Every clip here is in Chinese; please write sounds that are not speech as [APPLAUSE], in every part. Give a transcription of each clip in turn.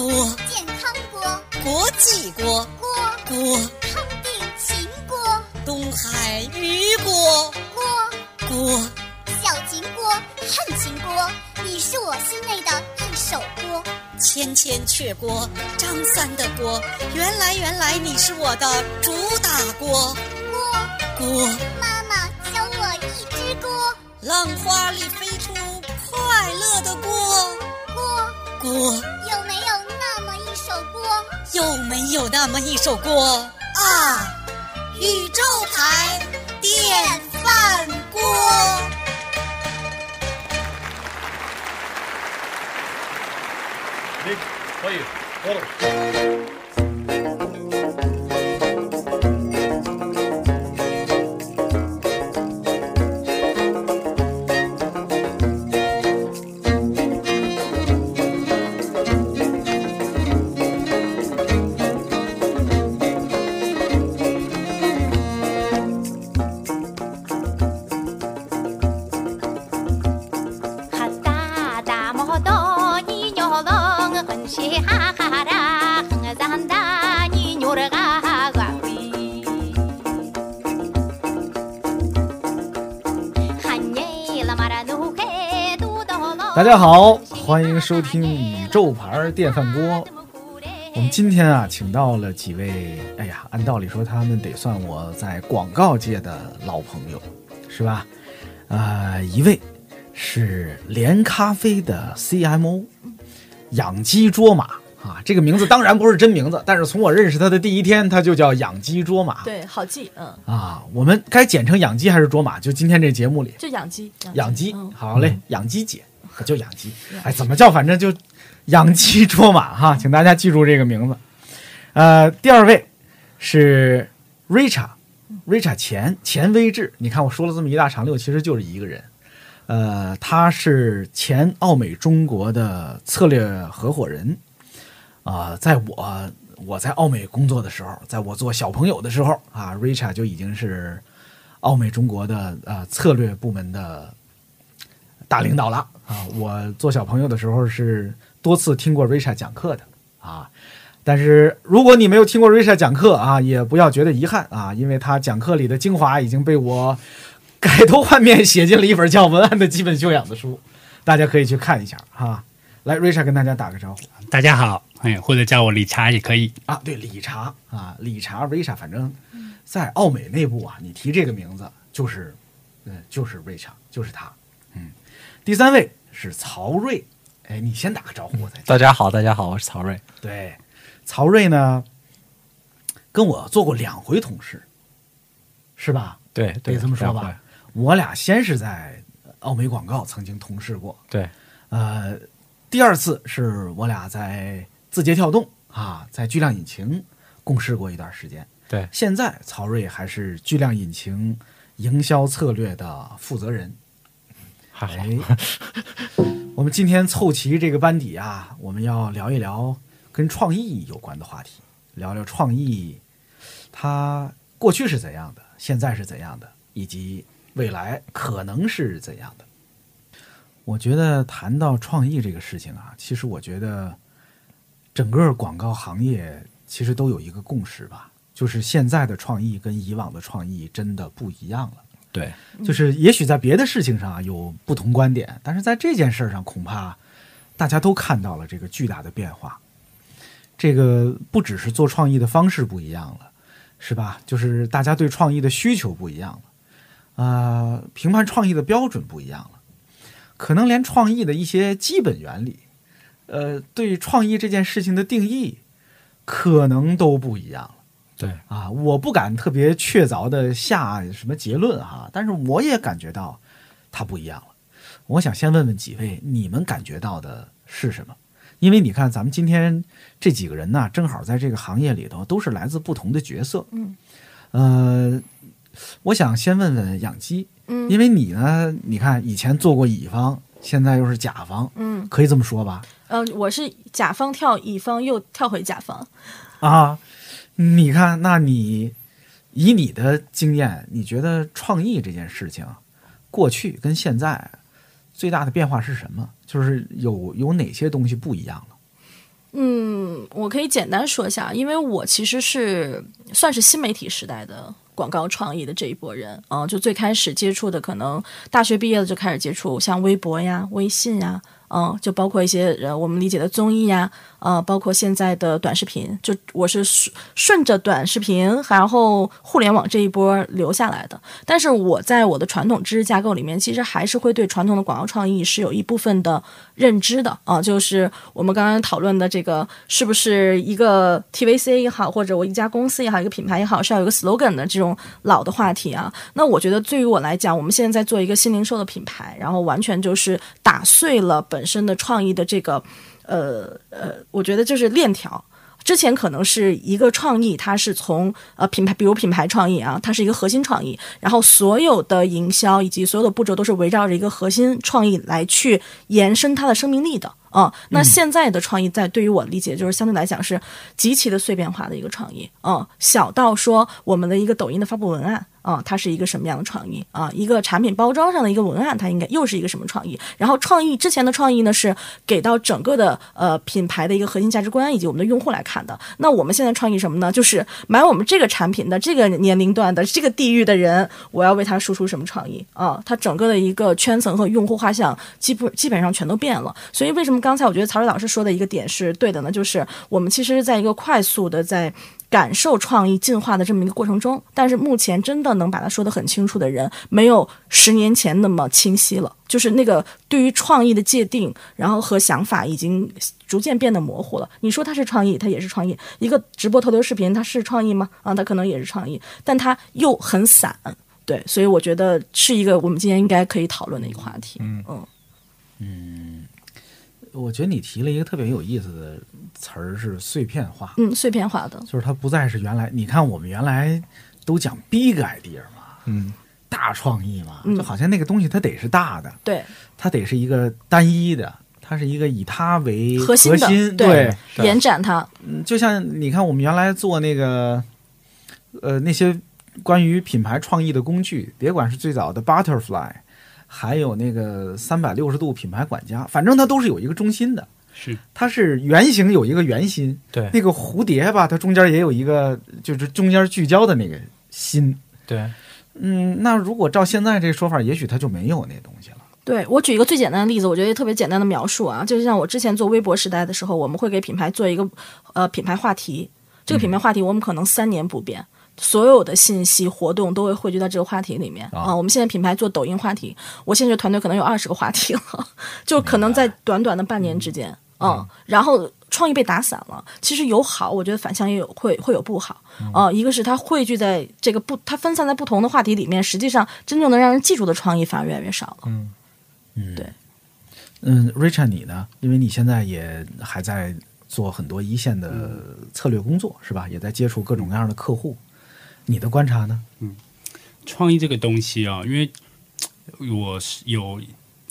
锅。健康锅，国际锅。锅。锅。康定秦锅，东海鱼锅。锅。锅。小秦锅、恨秦锅，你是我心内的一首锅。千千阙锅。张三的锅，原来原来你是我的主打锅。锅，锅，妈妈教我一只锅，浪花里飞出快乐的锅。锅。锅？有没有那么一首歌啊？宇宙牌电饭锅。可以大家好，欢迎收听宇宙牌电饭锅。我们今天啊，请到了几位，哎呀，按道理说他们得算我在广告界的老朋友，是吧？啊、一位是连咖啡的 CMO，养鸡卓玛啊，这个名字当然不是真名字，但是从我认识他的第一天，他就叫养鸡卓玛。对，好记，嗯，啊，我们该简称养鸡还是卓玛？就今天这节目里，就养鸡，养鸡，嗯好嘞，养鸡姐就养鸡，哎，怎么叫反正就养鸡捉马哈，请大家记住这个名字。呃，第二位是 Richa，Richa 钱钱威志，你看我说了这么一大长溜，其实就是一个人。呃，他是前奥美中国的策略合伙人。啊、在我我在奥美工作的时候，在我做小朋友的时候啊，Richa 就已经是奥美中国的呃策略部门的大领导了啊！我做小朋友的时候是多次听过 Richa 讲课的啊。但是如果你没有听过 Richa 讲课啊，也不要觉得遗憾啊，因为他讲课里的精华已经被我改头换面写进了一本叫《文案的基本修养》的书，大家可以去看一下哈。来，Richa 跟大家打个招呼大家好，哎，或者叫我理查也可以。啊。对，理查啊，理查 Richa，反正在奥美内部啊，你提这个名字就是，嗯，就是 Richa，就是他。嗯，第三位是曹睿，哎，你先打个招呼，我再。大家好，大家好，我是曹睿。对，曹睿呢，跟我做过两回同事，是吧？对，对，得这么说吧。我俩先是在奥美广告曾经同事过，对，呃，第二次是我俩在字节跳动啊，在巨量引擎共事过一段时间。对现在曹睿还是巨量引擎营销策略的负责人。还好。哎，我们今天凑齐这个班底啊，我们要聊一聊跟创意有关的话题，聊聊创意它过去是怎样的，现在是怎样的，以及未来可能是怎样的。我觉得谈到创意这个事情啊，其实我觉得整个广告行业其实都有一个共识吧，就是现在的创意跟以往的创意真的不一样了。对，就是也许在别的事情上啊有不同观点，但是在这件事上，恐怕大家都看到了这个巨大的变化。这个不只是做创意的方式不一样了，是吧？就是大家对创意的需求不一样了，啊，评判创意的标准不一样了，可能连创意的一些基本原理，呃，对创意这件事情的定义，可能都不一样了。对，啊，我不敢特别确凿的下什么结论哈，但是我也感觉到它不一样了。我想先问问几位，你们感觉到的是什么？因为你看，咱们今天这几个人呢，正好在这个行业里头都是来自不同的角色。嗯，呃，我想先问问养鸡，嗯因为你呢，你看以前做过乙方，现在又是甲方，嗯，可以这么说吧？呃，我是甲方跳乙方，又跳回甲方。啊，你看，那你以你的经验，你觉得创意这件事情，过去跟现在最大的变化是什么？就是有有哪些东西不一样了？嗯，我可以简单说一下，因为我其实是算是新媒体时代的广告创意的这一波人啊、就最开始接触的，可能大学毕业了就开始接触像微博呀、微信呀，嗯、就包括一些呃我们理解的综艺呀，呃，包括现在的短视频，就我是顺顺着短视频，然后互联网这一波留下来的。但是我在我的传统知识架构里面，其实还是会对传统的广告创意是有一部分的认知的啊，就是我们刚刚讨论的这个是不是一个 TVC 也好，或者我一家公司也好，一个品牌也好，是要有一个 slogan 的这种老的话题啊。那我觉得对于我来讲，我们现在在做一个新零售的品牌，然后完全就是打碎了本本身的创意的这个呃呃，我觉得就是链条。之前可能是一个创意，它是从呃品牌，比如品牌创意啊，它是一个核心创意，然后所有的营销以及所有的步骤都是围绕着一个核心创意来去延伸它的生命力的啊、那现在的创意在对于我理解，就是相对来讲是极其的碎片化的一个创意啊、小到说我们的一个抖音的发布文案啊、它是一个什么样的创意啊、一个产品包装上的一个文案，它应该又是一个什么创意？然后创意之前的创意呢是给到整个的呃品牌的一个核心价值观以及我们的用户来看的。那我们现在创意什么呢？就是买我们这个产品的这个年龄段的这个地域的人，我要为他输出什么创意啊？它整个的一个圈层和用户画像基本基本上全都变了。所以为什么刚才我觉得曹睿老师说的一个点是对的呢？就是我们其实是在一个快速的在。感受创意进化的这么一个过程中，但是目前真的能把它说得很清楚的人，没有十年前那么清晰了。就是那个对于创意的界定，然后和想法已经逐渐变得模糊了。你说它是创意，它也是创意；一个直播头条视频，它是创意吗？啊，它可能也是创意，但它又很散。对，所以我觉得是一个我们今天应该可以讨论的一个话题。嗯嗯嗯我觉得你提了一个特别有意思的词儿，是碎片化，嗯，碎片化的，就是它不再是原来。你看我们原来都讲 big idea 嘛，嗯，大创意嘛，嗯。就好像那个东西它得是大的，对，它得是一个单一的，它是一个以它为核心的对，对。延展它，嗯就像你看我们原来做那个，呃，那些关于品牌创意的工具，别管是最早的 Butterfly，还有那个三百六十度品牌管家，反正它都是有一个中心的。是它是圆形有一个圆心，对那个蝴蝶吧，它中间也有一个，就是中间聚焦的那个心。对，嗯，那如果照现在这说法，也许它就没有那东西了。对我举一个最简单的例子，我觉得特别简单的描述啊，就是像我之前做微博时代的时候，我们会给品牌做一个呃品牌话题，这个品牌话题我们可能三年不变。所有的信息活动都会汇聚到这个话题里面啊、我们现在品牌做抖音话题，我现在这团队可能有二十个话题了，[LAUGHS] 就可能在短短的半年之间，嗯，然后创意被打散了。其实有好，我觉得反向也有会会有不好啊、一个是它汇聚在这个不，它分散在不同的话题里面，实际上真正能让人记住的创意反而越来越少了。嗯，Richard 你呢？因为你现在也还在做很多一线的策略工作，是吧？也在接触各种各样的客户。你的观察呢？嗯创意这个东西啊，因为我是有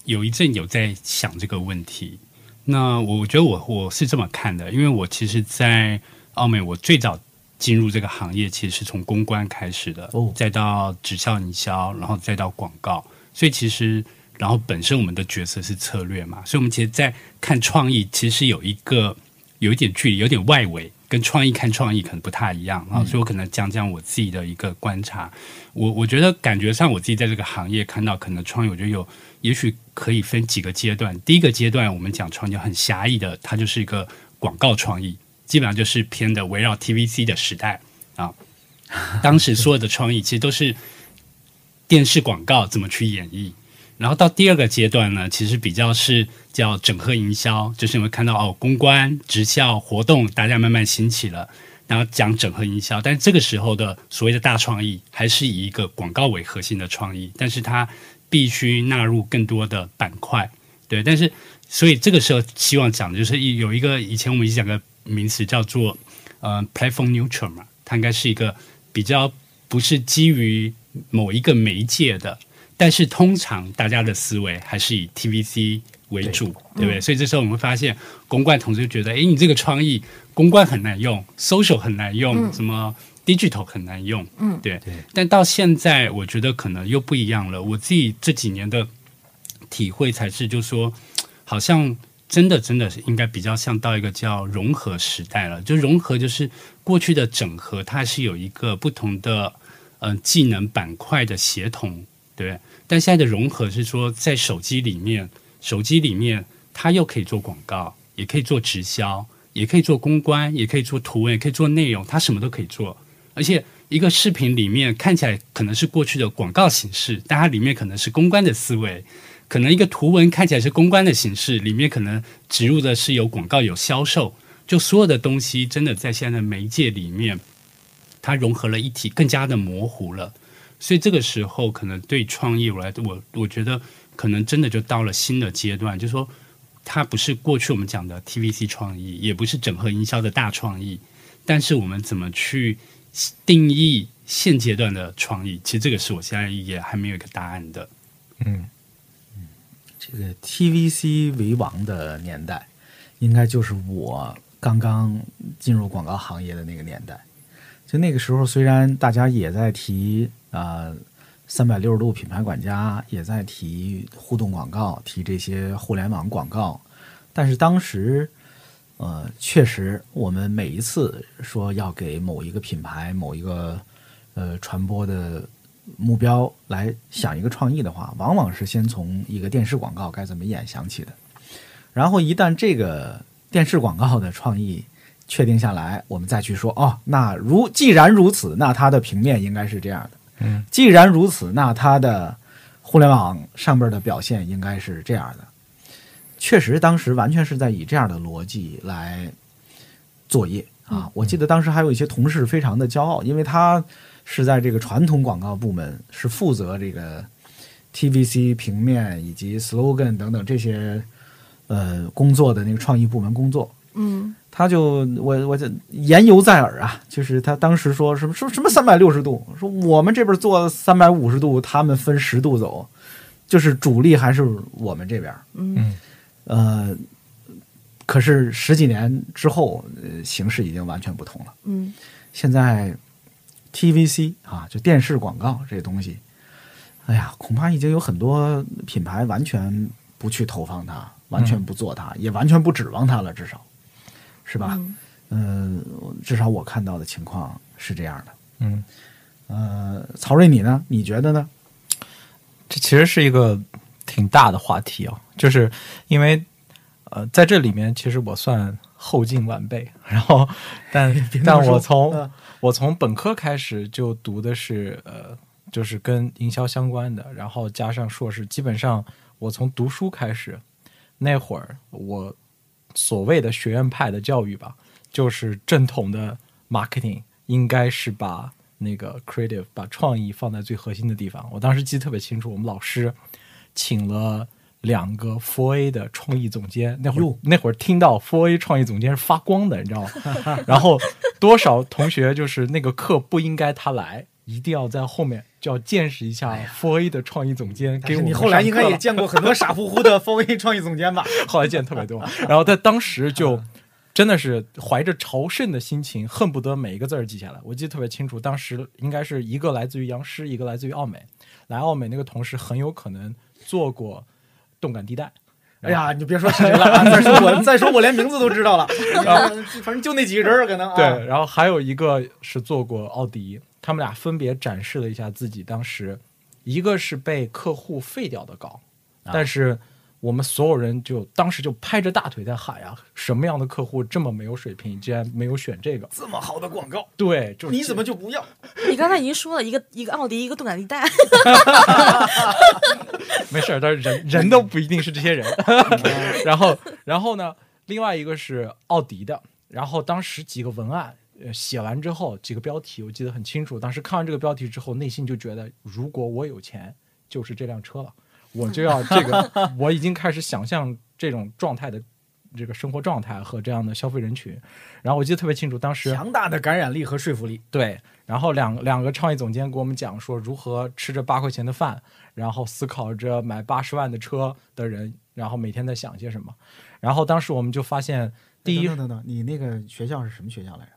有一阵有在想这个问题。那我觉得我我是这么看的，因为我其实，在澳美，我最早进入这个行业，其实是从公关开始的，哦再到直销营销，然后再到广告。所以其实，然后本身我们的角色是策略嘛，所以我们其实，在看创意，其实有一个有一点距离，有点外围，跟创意看创意可能不太一样啊。所以我可能讲讲我自己的一个观察。我我觉得感觉上我自己在这个行业看到可能创意，我觉得有也许可以分几个阶段。第一个阶段，我们讲创意很狭义的，它就是一个广告创意，基本上就是偏的围绕 TVC 的时代啊。当时所有的创意其实都是电视广告怎么去演绎。然后到第二个阶段呢，其实比较是叫整合营销，就是你会看到哦，公关、直销活动大家慢慢兴起了，然后讲整合营销。但这个时候的所谓的大创意，还是以一个广告为核心的创意，但是它必须纳入更多的板块，对。但是所以这个时候希望讲的就是一有一个以前我们一直讲个名词叫做呃 platform neutral 嘛，它应该是一个比较不是基于某一个媒介的。但是通常大家的思维还是以 TVC 为主，对不对？所以这时候我们会发现，公关同事就觉得，哎，你这个创意公关很难用，social 很难用，什么 digital 很难用，嗯对。但到现在，我觉得可能又不一样了。我自己这几年的体会才是，就说好像真的真的是应该比较像到一个叫融合时代了。就融合就是过去的整合，它是有一个不同的嗯、呃技能板块的协同，对不对？但现在的融合是说，在手机里面，手机里面它又可以做广告，也可以做直销，也可以做公关，也可以做图文，也可以做内容，它什么都可以做。而且一个视频里面看起来可能是过去的广告形式，但它里面可能是公关的思维。可能一个图文看起来是公关的形式，里面可能植入的是有广告、有销售，就所有的东西真的在现在的媒介里面，它融合了一体，更加的模糊了。所以这个时候，可能对创意我来，我我觉得可能真的就到了新的阶段，就是说它不是过去我们讲的 TVC 创意，也不是整合营销的大创意，但是我们怎么去定义现阶段的创意？其实这个是我现在也还没有一个答案的。嗯这个 TVC 为王的年代，应该就是我刚刚进入广告行业的那个年代。就那个时候，虽然大家也在提啊三百六十度品牌管家，也在提互动广告，提这些互联网广告，但是当时，呃，确实我们每一次说要给某一个品牌、某一个呃传播的目标来想一个创意的话，往往是先从一个电视广告该怎么演想起的，然后一旦这个电视广告的创意确定下来，我们再去说哦，那如既然如此，那它的平面应该是这样的，嗯，既然如此，那它的互联网上边的表现应该是这样的。确实，当时完全是在以这样的逻辑来作业啊！我记得当时还有一些同事非常的骄傲，因为他是在这个传统广告部门，是负责这个 TVC 平面以及 slogan 等等这些呃工作的那个创意部门工作。嗯他就我我就言犹在耳啊，就是他当时说什么什么什么三百六十度，说我们这边做三百五十度，他们分十度走，就是主力还是我们这边。嗯呃，可是十几年之后，呃，形势已经完全不同了。嗯现在 TVC 啊，就电视广告这东西，哎呀，恐怕已经有很多品牌完全不去投放它，完全不做它，也完全不指望它了，至少是吧？嗯嗯、至少我看到的情况是这样的。嗯，呃，曹睿，你呢？你觉得呢？这其实是一个挺大的话题啊，就是因为呃，在这里面其实我算后进晚辈，[LAUGHS] 然后但 [LAUGHS] 但我从、嗯我从本科开始就读的是呃，就是跟营销相关的，然后加上硕士，基本上我从读书开始，那会儿我所谓的学院派的教育吧，就是正统的 marketing 应该是把那个 creative 把创意放在最核心的地方。我当时记得特别清楚，我们老师请了两个 Four A 的创意总监，那会儿那会儿听到 Four A 创意总监是发光的，你知道吗？[LAUGHS] 然后多少同学就是那个课不应该他来，一定要在后面就要见识一下 Four A 的创意总监给你后来应该也见过很多傻乎乎的 Four A 创意总监吧？[LAUGHS] 后来见特别多，然后在当时就真的是怀着朝圣的心情，恨不得每一个字儿记下来。我记得特别清楚，当时应该是一个来自于央视，一个来自于奥美。来奥美那个同事很有可能做过动感地带，哎呀，你别说是谁了啊！[LAUGHS] 再说我，再说我连名字都知道了。[LAUGHS] 反正就那几个人儿可能啊。对，然后还有一个是做过奥迪，他们俩分别展示了一下自己当时，一个是被客户废掉的稿，啊但是我们所有人就当时就拍着大腿在喊呀，什么样的客户这么没有水平，竟然没有选这个？这么好的广告，对，就是你怎么就不要？你刚才已经说了一个一个奥迪，一个动感地带，[LAUGHS] 没事儿，但是人人都不一定是这些人。[LAUGHS] 然后，然后呢，另外一个是奥迪的，然后当时几个文案。呃，写完之后几个标题我记得很清楚。当时看完这个标题之后，内心就觉得，如果我有钱，就是这辆车了，我就要这个。[LAUGHS] 我已经开始想象这种状态的这个生活状态和这样的消费人群。然后我记得特别清楚，当时强大的感染力和说服力。对，然后两两个创意总监给我们讲说，如何吃着八块钱的饭，然后思考着买八十万的车的人，然后每天在想些什么。然后当时我们就发现，第一等等等等，你那个学校是什么学校来着？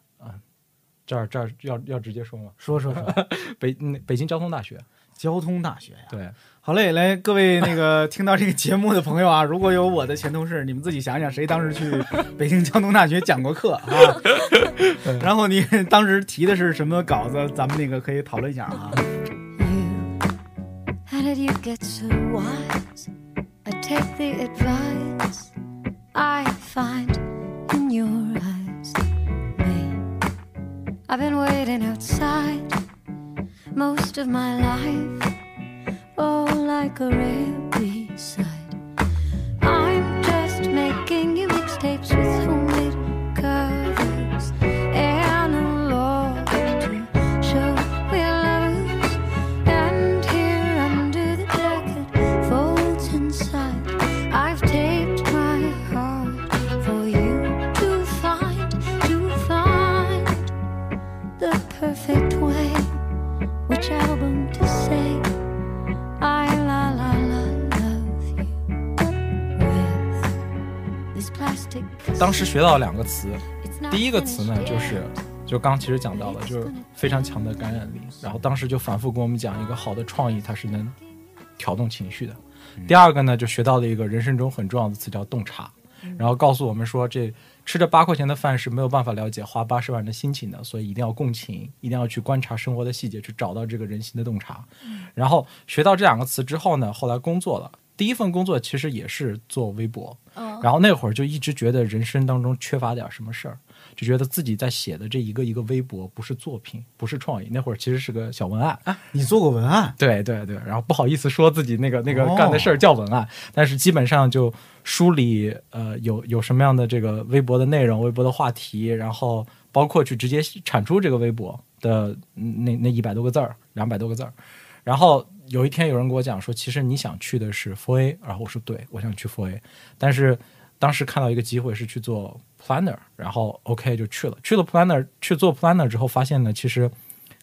这儿这儿要要直接说吗？说说说。[LAUGHS] 北嗯北京交通大学，交通大学呀。对，好嘞，来各位那个 [LAUGHS] 听到这个节目的朋友啊，如果有我的前同事，你们自己想想，谁当时去 [LAUGHS] 北京交通大学讲过课啊？然后你当时提的是什么稿子？咱们那个可以讨论一下啊。You, I've been waiting outside most of my life, oh, like a rare side. I'm just making you mixtapes with homemade 当时学到两个词，第一个词呢就是就刚其实讲到了，就是非常强的感染力。然后当时就反复跟我们讲，一个好的创意它是能调动情绪的。第二个呢，就学到了一个人生中很重要的词叫洞察，然后告诉我们说，这吃着八块钱的饭是没有办法了解花八十万的心情的，所以一定要共情，一定要去观察生活的细节，去找到这个人心的洞察。然后学到这两个词之后呢，后来工作了。第一份工作其实也是做微博，嗯然后那会儿就一直觉得人生当中缺乏点什么事儿，就觉得自己在写的这一个一个微博不是作品，不是创意。那会儿其实是个小文案，啊，你做过文案？对对对，然后不好意思说自己那个那个哦干的事儿叫文案，但是基本上就梳理呃有有什么样的这个微博的内容、微博的话题，然后包括去直接产出这个微博的嗯那那一百多个字儿、两百多个字儿。然后有一天有人跟我讲说，其实你想去的是 for A，然后我说对，我想去 for A 但是当时看到一个机会是去做 Planner，然后 OK 就去了。去了 Planner 去做 Planner 之后，发现呢，其实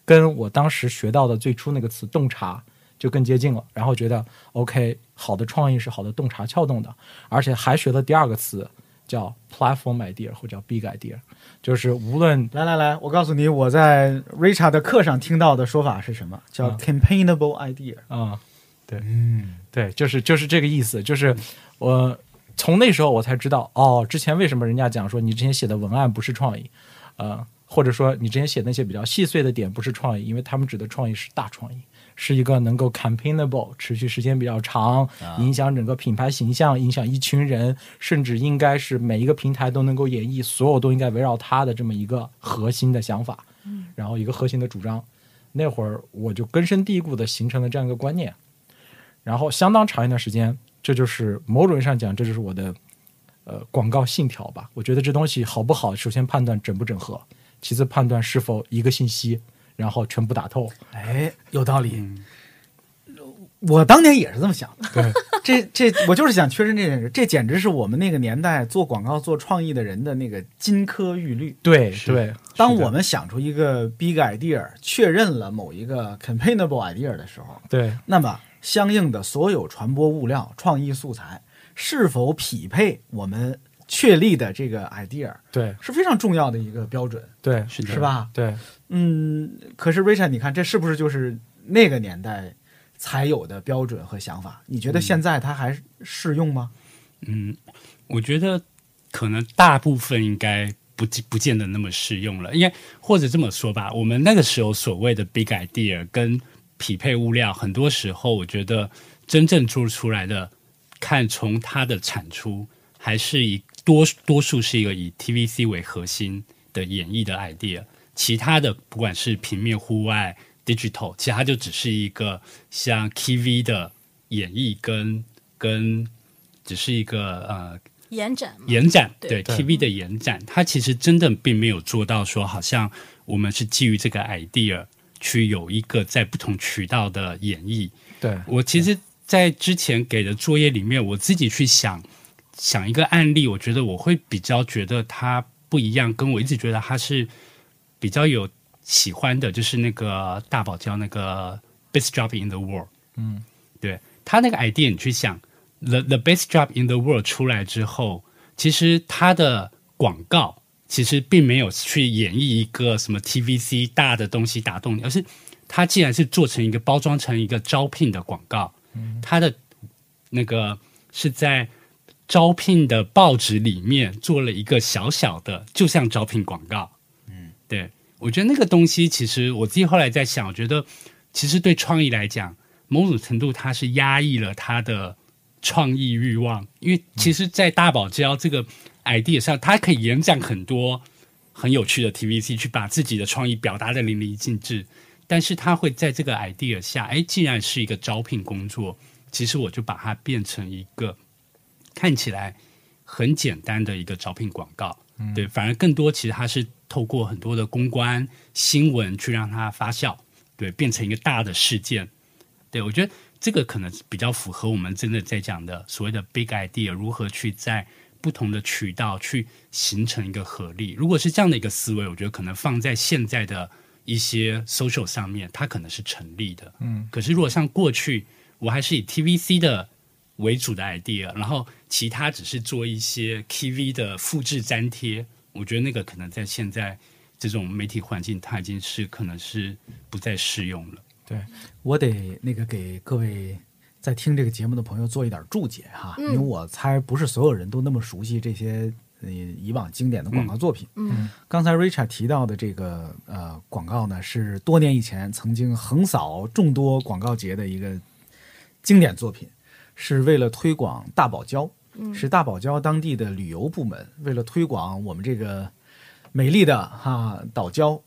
跟我当时学到的最初那个词洞察就更接近了，然后觉得 OK，好的创意是好的洞察撬动的，而且还学了第二个词叫 platform idea 或者叫 big idea，就是无论来来来，我告诉你，我在 Richard 的课上听到的说法是什么？叫嗯 campaignable idea。啊、对，嗯，对，就是就是这个意思，就是我从那时候我才知道，哦，之前为什么人家讲说你之前写的文案不是创意，呃，或者说你之前写那些比较细碎的点不是创意，因为他们指的创意是大创意，是一个能够 campaignable 持续时间比较长，影响整个品牌形象，影响一群人，甚至应该是每一个平台都能够演绎，所有都应该围绕它的这么一个核心的想法，然后一个核心的主张。那会儿我就根深蒂固的形成了这样一个观念，然后相当长一段时间，这就是某种意义上讲，这就是我的呃广告信条吧。我觉得这东西好不好，首先判断整不整合，其次判断是否一个信息，然后全部打透。哎，有道理。我当年也是这么想的。对，[LAUGHS] 这这，我就是想确认这件事。这简直是我们那个年代做广告、做创意的人的那个金科玉律。对是对，当我们想出一个 big idea，确认了某一个 campaignable idea 的时候，对那么相应的所有传播物料、创意素材是否匹配我们确立的这个 idea，对是非常重要的一个标准，对是是吧？对，嗯，可是 Richard，你看这是不是就是那个年代才有的标准和想法？你觉得现在它还适用吗？嗯，我觉得可能大部分应该不不见得那么适用了，因为或者这么说吧，我们那个时候所谓的 big idea 跟匹配物料，很多时候我觉得真正做出来的，看从它的产出，还是以多多数是一个以 TVC 为核心的演绎的 idea，其他的不管是平面、户外、digital，其他就只是一个像 TV 的演绎跟跟只是一个呃延展，延展，对。对 TV 的延展，它其实真的并没有做到说，好像我们是基于这个 idea 去有一个在不同渠道的演绎。对。我其实，在之前给的作业里面，我自己去想想一个案例，我觉得我会比较觉得它不一样，跟我一直觉得它是比较有喜欢的，就是那个大堡礁那个 best job in the world。嗯，对他那个 idea，你去想 the the best job in the world 出来之后，其实它的广告其实并没有去演绎一个什么 TVC 大的东西打动你，而是它既然是做成一个包装成一个招聘的广告，它的那个是在招聘的报纸里面做了一个小小的，就像招聘广告。嗯，对我觉得那个东西，其实我自己后来在想，我觉得其实对创意来讲，某种程度它是压抑了他的创意欲望，因为其实，在大堡礁这个 idea 上，它可以延展很多很有趣的 TVC，去把自己的创意表达的淋漓尽致。但是他会在这个 idea 下，哎，既然是一个招聘工作，其实我就把它变成一个看起来很简单的一个招聘广告。对，反而更多其实它是透过很多的公关新闻去让它发酵，对，变成一个大的事件。对我觉得这个可能比较符合我们真的在讲的所谓的 big idea，如何去在不同的渠道去形成一个合力。如果是这样的一个思维，我觉得可能放在现在的一些 social 上面，它可能是成立的。嗯，可是如果像过去，我还是以 TVC 的为主的 idea，然后其他只是做一些 KV 的复制粘贴，我觉得那个可能在现在这种媒体环境，它已经是可能是不再适用了。对，我得那个给各位在听这个节目的朋友做一点注解哈，因为我猜不是所有人都那么熟悉这些呃以往经典的广告作品。嗯，刚才 Richard 提到的这个呃广告呢，是多年以前曾经横扫众多广告节的一个经典作品，是为了推广大堡礁，是大堡礁当地的旅游部门为了推广我们这个美丽的哈岛礁。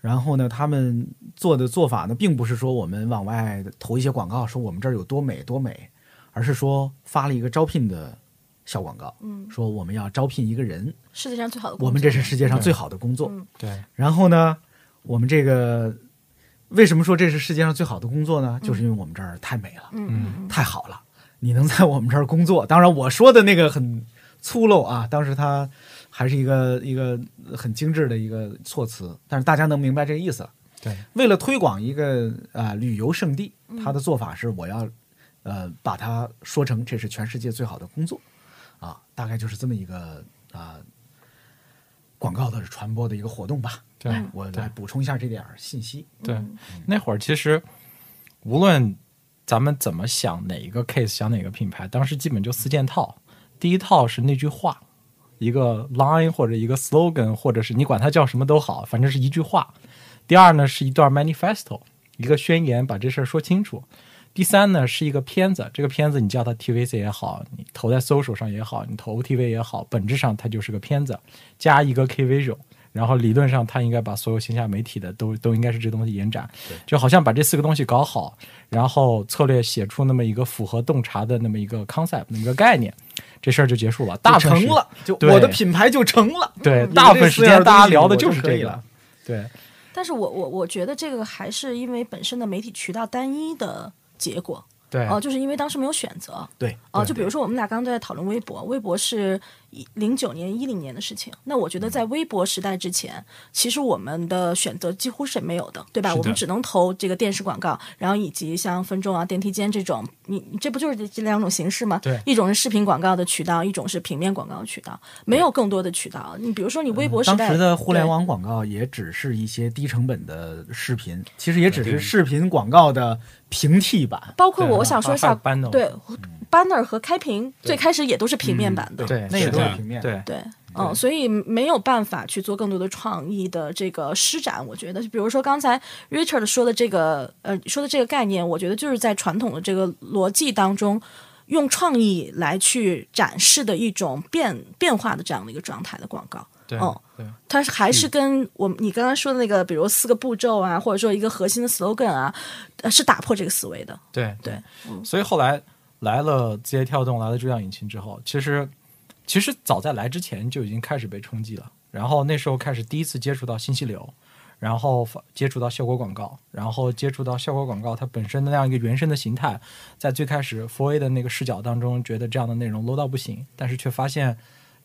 然后呢，他们做的做法呢，并不是说我们往外投一些广告，说我们这儿有多美多美，而是说发了一个招聘的小广告，嗯，说我们要招聘一个人，世界上最好的工作，我们这是世界上最好的工作。嗯对，然后呢，我们这个为什么说这是世界上最好的工作呢？就是因为我们这儿太美了，嗯太好了，你能在我们这儿工作。当然，我说的那个很粗陋啊，当时他还是一个一个很精致的一个措辞，但是大家能明白这个意思了。对，为了推广一个啊、呃旅游胜地，他的做法是我要呃把它说成这是全世界最好的工作啊，大概就是这么一个啊、广告的传播的一个活动吧。对哎我来补充一下这点儿信息。对，那会儿其实无论咱们怎么想哪一个 case，想哪个品牌，当时基本就四件套。第一套是那句话，一个 line 或者一个 slogan，或者是你管它叫什么都好，反正是一句话。第二呢是一段 manifesto，一个宣言，把这事儿说清楚。第三呢是一个片子，这个片子你叫它 TVC 也好，你投在 social 上也好，你投 OTV 也好，本质上它就是个片子，加一个 K visual。然后理论上，他应该把所有线下媒体的都都应该是这东西延展，就好像把这四个东西搞好，然后策略写出那么一个符合洞察的那么一个 concept，那么一个概念，这事儿就结束了。大成了，就我的品牌就成了。对，大部分时间大家聊的就是这个了。对，但是我我我觉得这个还是因为本身的媒体渠道单一的结果。对哦、就是因为当时没有选择。对，哦、对就比如说我们俩刚刚都在讨论微博，微博是零九年、一零年的事情。那我觉得在微博时代之前，其实我们的选择几乎是没有的，对吧？我们只能投这个电视广告，然后以及像分众啊、电梯间这种，你你这不就是这这两种形式吗？对一种是视频广告的渠道，一种是平面广告的渠道，没有更多的渠道。你比如说你微博时代，当时的互联网广告也只是一些低成本的视频，其实也只是视频广告的平替版。包括我，我想说一下，对 banner 和开屏最开始也都是平面版的，对，那也都是平面。对，对，嗯，所以没有办法去做更多的创意的这个施展。我觉得，比如说刚才 Richard 说的这个，呃，说的这个概念，我觉得就是在传统的这个逻辑当中，用创意来去展示的一种变变化的这样的一个状态的广告。对嗯对。它是还是跟我们你刚刚说的那个，比如四个步骤啊，或者说一个核心的 slogan 啊，呃，是打破这个思维的。对对，嗯。所以后来来了字节跳动，来了注样引擎之后，其实其实早在来之前就已经开始被冲击了。然后那时候开始第一次接触到信息流，然后接触到效果广告，然后接触到效果广告它本身的那样一个原生的形态，在最开始 f o A 的那个视角当中，觉得这样的内容 low 到不行，但是却发现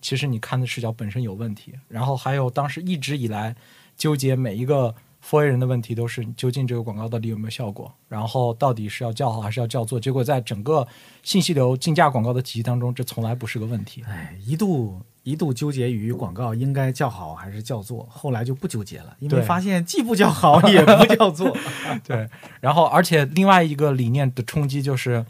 其实你看的视角本身有问题。然后还有当时一直以来纠结每一个 f A 人的问题都是究竟这个广告到底有没有效果，然后到底是要叫好还是要叫座？结果在整个信息流竞价广告的体系当中，这从来不是个问题。哎，一度一度纠结于广告应该叫好还是叫座，后来就不纠结了，因为发现既不叫好也不叫座。[LAUGHS] 对，然后而且另外一个理念的冲击就是，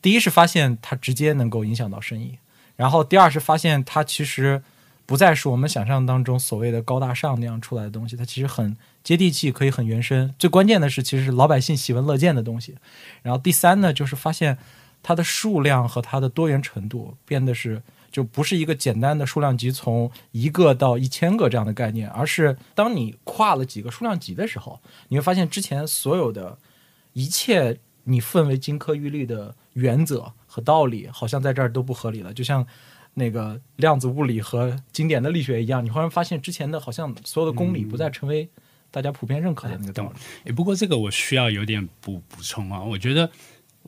第一是发现它直接能够影响到生意，然后第二是发现它其实不再是我们想象当中所谓的高大上那样出来的东西，它其实很接地气，可以很原生。最关键的是，其实是老百姓喜闻乐见的东西。然后第三呢，就是发现它的数量和它的多元程度变得是。就不是一个简单的数量级从一个到一千个这样的概念，而是当你跨了几个数量级的时候，你会发现之前所有的一切你分为金科玉律的原则和道理，好像在这儿都不合理了。就像那个量子物理和经典的力学一样，你忽然发现之前的好像所有的公理不再成为大家普遍认可的那个道理。哎，不过这个我需要有点补补充啊，我觉得。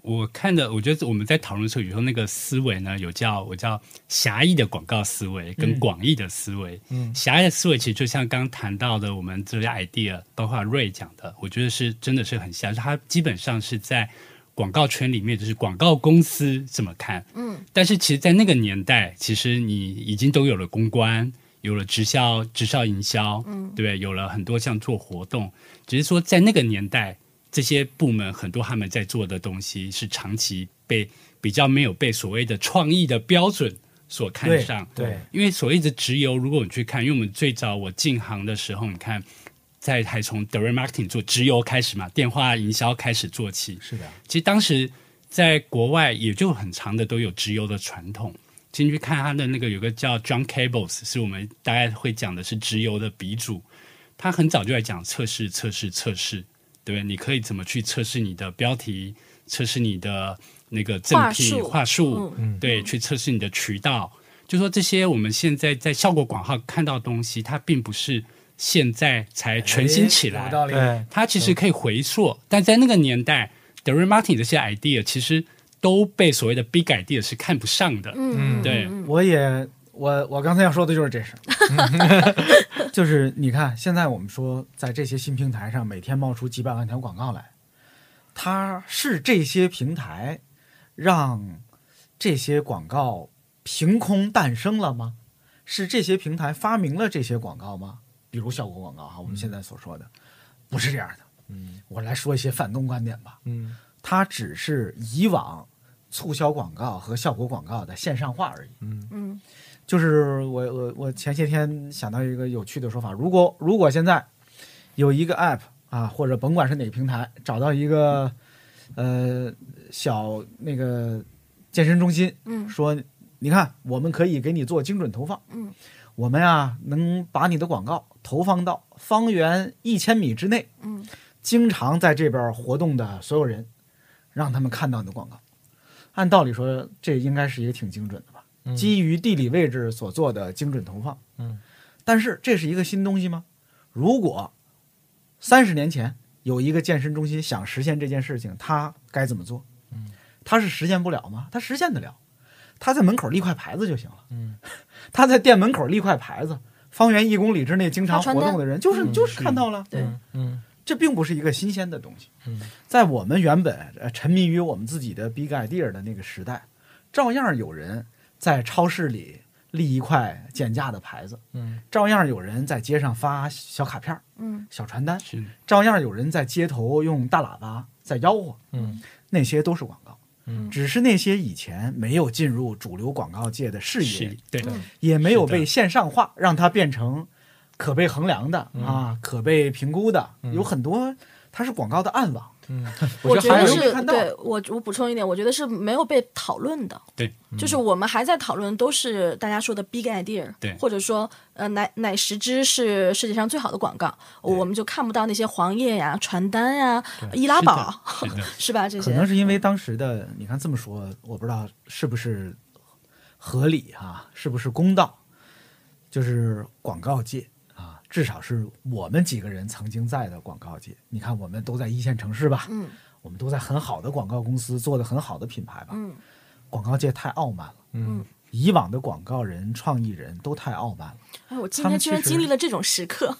我看的，我觉得我们在讨论的时候，有时候那个思维呢，有叫我叫狭义的广告思维跟广义的思维。嗯狭义的思维其实就像刚刚谈到的，我们这些 idea，包括瑞讲的，我觉得是真的是很狭，它基本上是在广告圈里面，就是广告公司怎么看。嗯，但是其实，在那个年代，其实你已经都有了公关，有了直销、直销营销，嗯对不对？有了很多像做活动，只是说在那个年代。这些部门很多他们在做的东西是长期被比较没有被所谓的创意的标准所看上，对，因为所谓的直邮，如果你去看，因为我们最早我进行的时候，你看在还从 direct marketing 做直邮开始嘛，电话营销开始做起，是的，其实当时在国外也就很长的都有直邮的传统。进去看他的那个有个叫 John Cables，是我们大概会讲的是直邮的鼻祖，他很早就在讲测试、测试、测试。对，你可以怎么去测试你的标题，测试你的那个赠品话术，嗯、对，去测试你的渠道。就说这些我们现在在效果广告看到的东西，它并不是现在才全新起来，对，它其实可以回溯。但在那个年代 d e r y Martin 这些 idea 其实都被所谓的 big idea 是看不上的。嗯，对，我也我我刚才要说的就是这事。[LAUGHS] 就是你看，现在我们说在这些新平台上，每天冒出几百万条广告来，它是这些平台让这些广告凭空诞生了吗？是这些平台发明了这些广告吗？比如效果广告哈，我们现在所说的、不是这样的。嗯，我来说一些反动观点吧。嗯，它只是以往促销广告和效果广告的线上化而已。嗯嗯。就是我我我前些天想到一个有趣的说法，如果如果现在有一个 app 啊，或者甭管是哪个平台，找到一个呃小那个健身中心，嗯说你看我们可以给你做精准投放，嗯，我们啊能把你的广告投放到方圆一千米之内，嗯，经常在这边活动的所有人，让他们看到你的广告。按道理说，这应该是一个挺精准的吧。基于地理位置所做的精准投放，嗯，但是这是一个新东西吗？如果三十年前有一个健身中心想实现这件事情，他该怎么做？嗯，他是实现不了吗？他实现得了，他在门口立块牌子就行了。嗯，[LAUGHS] 他在店门口立块牌子，方圆一公里之内经常活动的人，就是、嗯就是看到了。对，嗯这并不是一个新鲜的东西。嗯，在我们原本呃沉迷于我们自己的 big idea 的那个时代，照样有人在超市里立一块减价的牌子，嗯，照样有人在街上发小卡片、嗯。小传单，是。照样有人在街头用大喇叭在吆喝，嗯。那些都是广告。嗯。只是那些以前没有进入主流广告界的视野对，，对，也没有被线上化，让它变成可被衡量的、嗯。啊，可被评估的，有很多它是广告的暗网。嗯，我觉得还是没看到。对我我补充一点，我觉得是没有被讨论的。对，就是我们还在讨论，都是大家说的 big idea，对。或者说呃哪哪十支是世界上最好的广告，我们就看不到那些黄页呀、传单呀、易拉宝，[LAUGHS] 是吧？这些。可能是因为当时的，你看这么说，我不知道是不是合理哈、是不是公道？就是广告界啊，至少是我们几个人曾经在的广告界。你看，我们都在一线城市吧，嗯我们都在很好的广告公司做的很好的品牌吧。嗯广告界太傲慢了，嗯以往的广告人、创意人都太傲慢了，哎，我今天居然经历了这种时刻。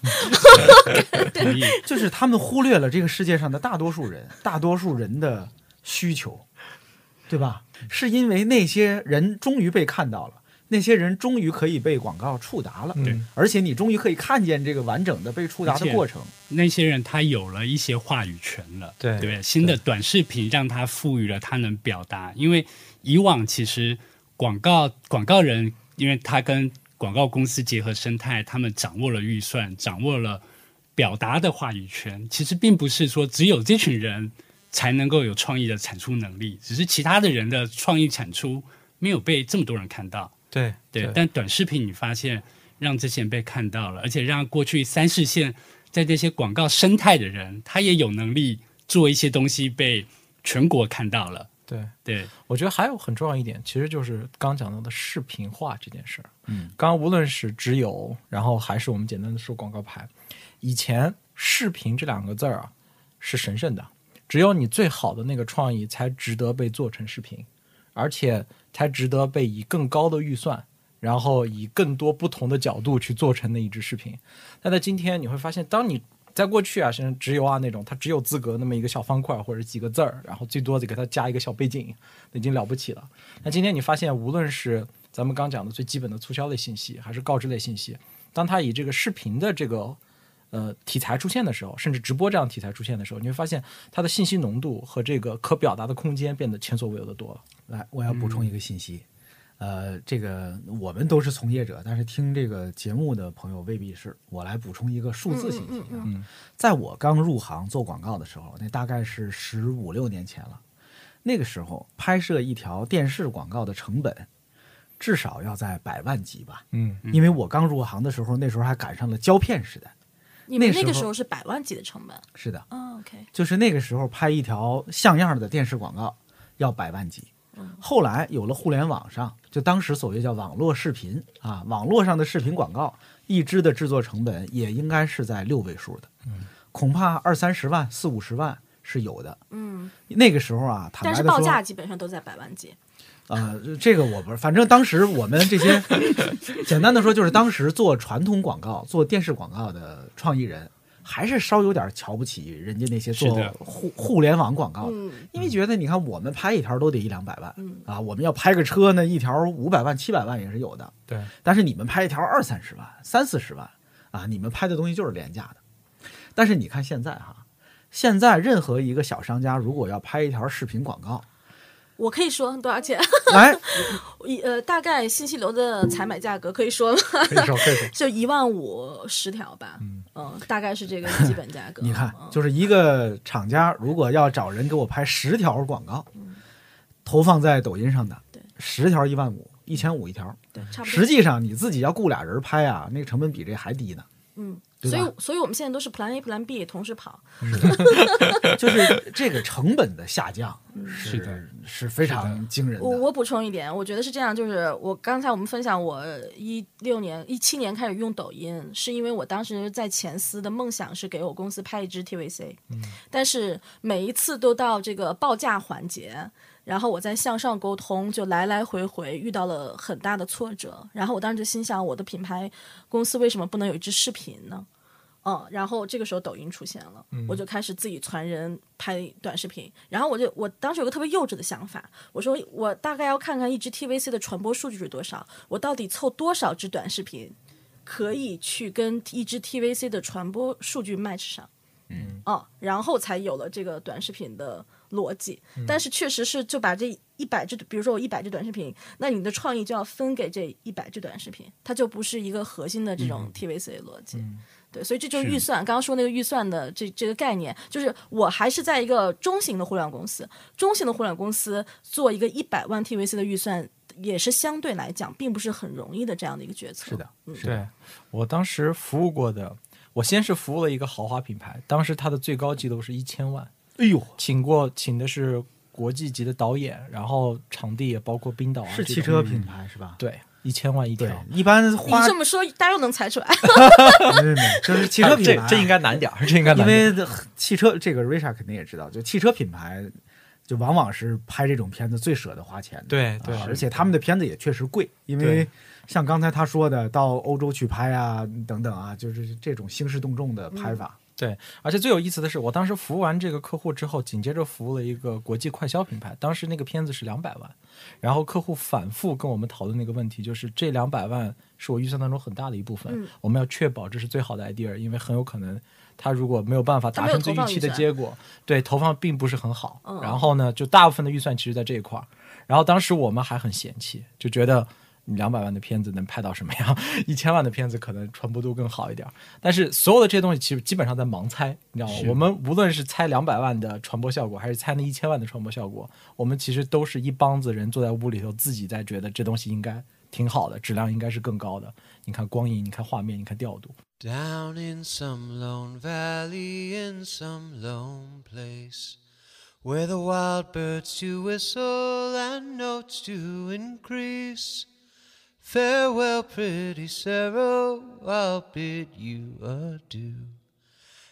[LAUGHS] 就是他们忽略了这个世界上的大多数人，[LAUGHS] 大多数人的需求，对吧？是因为那些人终于被看到了，那些人终于可以被广告触达了，对而且你终于可以看见这个完整的被触达的过程。那些人他有了一些话语权了，对对不对？新的短视频让他赋予了他能表达，因为以往其实广告广告人，因为他跟广告公司结合生态，他们掌握了预算，掌握了表达的话语权。其实并不是说只有这群人才能够有创意的产出能力，只是其他的人的创意产出没有被这么多人看到。对对，但短视频你发现让这些人被看到了，而且让过去三四线在这些广告生态的人，他也有能力做一些东西被全国看到了。对，对，我觉得还有很重要一点，其实就是刚讲到的视频化这件事儿。嗯，刚刚无论是只有，然后还是我们简单的说广告牌，以前视频这两个字儿啊是神圣的，只有你最好的那个创意才值得被做成视频，而且才值得被以更高的预算，然后以更多不同的角度去做成的一支视频。但在今天你会发现，当你在过去啊，像直邮啊那种，它只有资格那么一个小方块或者几个字儿，然后最多再给它加一个小背景，那已经了不起了。那今天你发现，无论是咱们刚讲的最基本的促销类信息，还是告知类信息，当它以这个视频的这个呃题材出现的时候，甚至直播这样题材出现的时候，你会发现它的信息浓度和这个可表达的空间变得前所未有的多了。来，我要补充一个信息，呃，这个我们都是从业者，但是听这个节目的朋友未必是。我来补充一个数字信息啊，嗯在我刚入行做广告的时候，那大概是十五六年前了。那个时候拍摄一条电视广告的成本至少要在百万级吧，嗯因为我刚入行的时候，那时候还赶上了胶片时代。你们那个时候是百万级的成本是的，啊？OK，就是那个时候拍一条像样的电视广告要百万级。后来有了互联网上，就当时所谓叫网络视频啊，网络上的视频广告，一支的制作成本也应该是在六位数的，恐怕二三十万、四五十万是有的。嗯，那个时候啊，坦但白的说，是报价基本上都在百万级。呃，这个我不是，反正当时我们这些，[LAUGHS] 简单的说，就是当时做传统广告、做电视广告的创意人，还是稍有点瞧不起人家那些做的。互互联网广告。的，嗯。因为觉得你看我们拍一条都得一两百万，嗯啊，我们要拍个车呢，一条五百万、七百万也是有的，对，但是你们拍一条二三十万、三四十万啊，你们拍的东西就是廉价的。但是你看现在哈，现在任何一个小商家如果要拍一条视频广告，我可以说多少钱？来，[LAUGHS] 一呃，大概信息流的采买价格可以说吗？可以说可以说，[LAUGHS] 就一万五十条吧。嗯嗯，大概是这个基本价格。你看，嗯就是一个厂家如果要找人给我拍十条广告，投放在抖音上的，对，十条一万五，一千五一条。对，差不多。实际上你自己要雇俩人拍啊，那个成本比这还低呢。嗯，所以所以我们现在都是 Plan A、Plan B 同时跑。[LAUGHS] 就是这个成本的下降是的，是非常惊人的。我我补充一点，我觉得是这样，就是我刚才我们分享，我一六年、一七年开始用抖音，是因为我当时在前司的梦想是给我公司拍一支 TVC，、但是每一次都到这个报价环节。然后我在向上沟通，就来来回回遇到了很大的挫折。然后我当时就心想，我的品牌公司为什么不能有一支视频呢？嗯，然后这个时候抖音出现了，我就开始自己传人拍短视频。然后我就我当时有个特别幼稚的想法，我说我大概要看看一支 TVC 的传播数据是多少，我到底凑多少支短视频可以去跟一支 TVC 的传播数据 match 上。嗯，哦，然后才有了这个短视频的逻辑。但是确实是就把这一百支，比如说我一百支短视频，那你的创意就要分给这一百支短视频，它就不是一个核心的这种 TVC 逻辑。对，所以这就是预算。刚刚说那个预算的这这个概念，就是我还是在一个中型的互联网公司，中型的互联网公司做一个一百万 TVC 的预算，也是相对来讲并不是很容易的这样的一个决策。是的，嗯，对我当时服务过的，我先是服务了一个豪华品牌，当时它的最高记录是一千万，哎呦，请过请的是国际级的导演，然后场地也包括冰岛啊，是汽车品牌是吧？对，一千万一条，，一般你花这么说，大家又能猜出来。[LAUGHS] 没没没，就是汽车品牌，这这应该难点儿，这应该因难点儿。为汽车这个 Risha 肯定也知道，就汽车品牌，就往往是拍这种片子最舍得花钱的。对对啊而且他们的片子也确实贵，因为像刚才他说的，到欧洲去拍啊，等等啊，就是这种兴师动众的拍法。对，而且最有意思的是，我当时服务完这个客户之后，紧接着服务了一个国际快消品牌，当时那个片子是两百万，然后客户反复跟我们讨论那个问题，就是这两百万是我预算当中很大的一部分，嗯我们要确保这是最好的 idea，因为很有可能他如果没有办法达成最预期的结果，对投放并不是很好。嗯然后呢，就大部分的预算其实在这一块儿，然后当时我们还很嫌弃，就觉得。你两百万的片子能拍到什么样？一千万的片子可能传播度更好一点。但是所有的这些东西其实基本上在盲猜，你知道吗？我们无论是猜两百万的传播效果，还是猜那一千万的传播效果，我们其实都是一帮子人坐在屋里头，自己在觉得这东西应该挺好的，质量应该是更高的。你看光影，你看画面，你看调度。Down in some lone valley, in some lone place, where the wild birds do whistle and notes do increase. Farewell, pretty Sarah, I'll bid you adieu,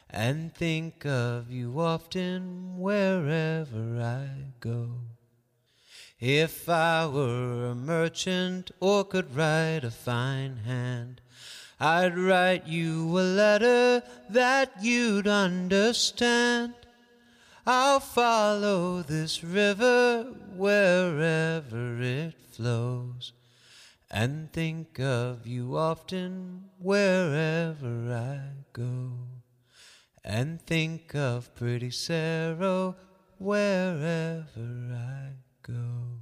and think of you often wherever I go. If I were a merchant or could write a fine hand, I'd write you a letter that you'd understand. I'll follow this river wherever it flows and think of you often wherever I go. And think of pretty Sarah wherever I go.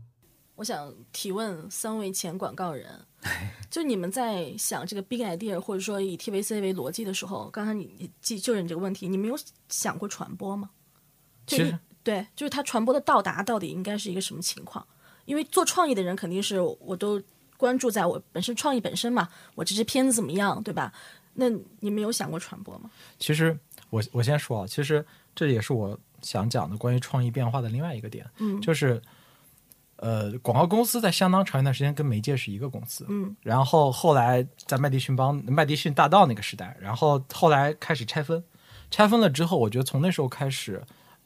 我想提问三位前广告人，[LAUGHS] 就你们在想这个 big idea 或者说以 TVC 为逻辑的时候，刚才你你记就是你这个问题，你没有想过传播吗？就其实对，就是它传播的到达到底应该是一个什么情况？因为做创意的人肯定是我都关注在我本身创意本身嘛，我这支片子怎么样，对吧？那你们有想过传播吗？其实我我先说啊，其实这也是我想讲的关于创意变化的另外一个点，嗯。就是呃，广告公司在相当长一段时间跟媒介是一个公司，嗯。然后后来在麦迪逊帮麦迪逊大道那个时代，然后后来开始拆分，拆分了之后，我觉得从那时候开始，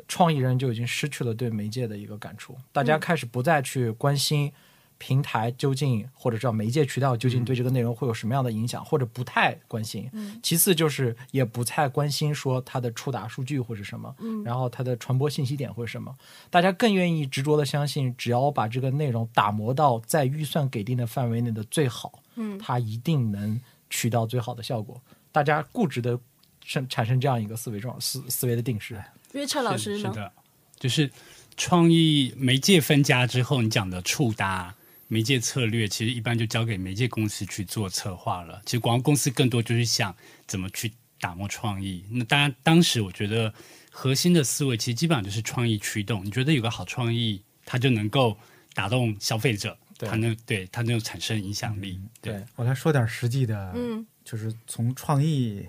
创意人就已经失去了对媒介的一个感触，大家嗯。开始不再去关心平台究竟或者叫媒介渠道究竟对这个内容会有什么样的影响，或者不太关心。嗯其次就是也不太关心说它的触达数据或者什么，嗯然后它的传播信息点或者什么。大家更愿意执着的相信，只要我把这个内容打磨到在预算给定的范围内的最好，嗯它一定能取到最好的效果。大家固执的生产生这样一个思维状思思维的定式。约彻老师是的，就是创意媒介分家之后，你讲的触达媒介策略，其实一般就交给媒介公司去做策划了。其实广告公司更多就是想怎么去打磨创意。那当然，当时我觉得核心的思维其实基本上就是创意驱动。你觉得有个好创意，它就能够打动消费者，它能对它能产生影响力。对，我来说点实际的，嗯就是从创意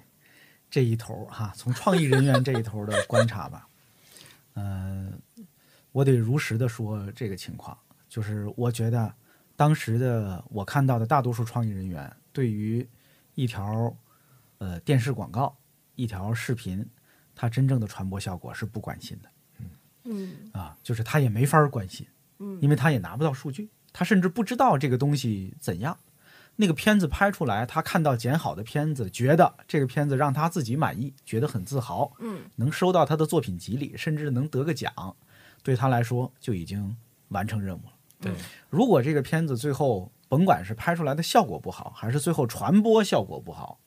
这一头儿哈，从创意人员这一头的观察吧。嗯、[LAUGHS] 我得如实的说这个情况，就是我觉得当时的我看到的大多数创意人员对于一条呃电视广告、一条视频，它真正的传播效果是不关心的嗯啊，就是他也没法儿关心，嗯因为他也拿不到数据，他甚至不知道这个东西怎样。那个片子拍出来，他看到剪好的片子，觉得这个片子让他自己满意，觉得很自豪，嗯能收到他的作品集里，甚至能得个奖，对他来说就已经完成任务了。对，如果这个片子最后甭管是拍出来的效果不好，还是最后传播效果不好，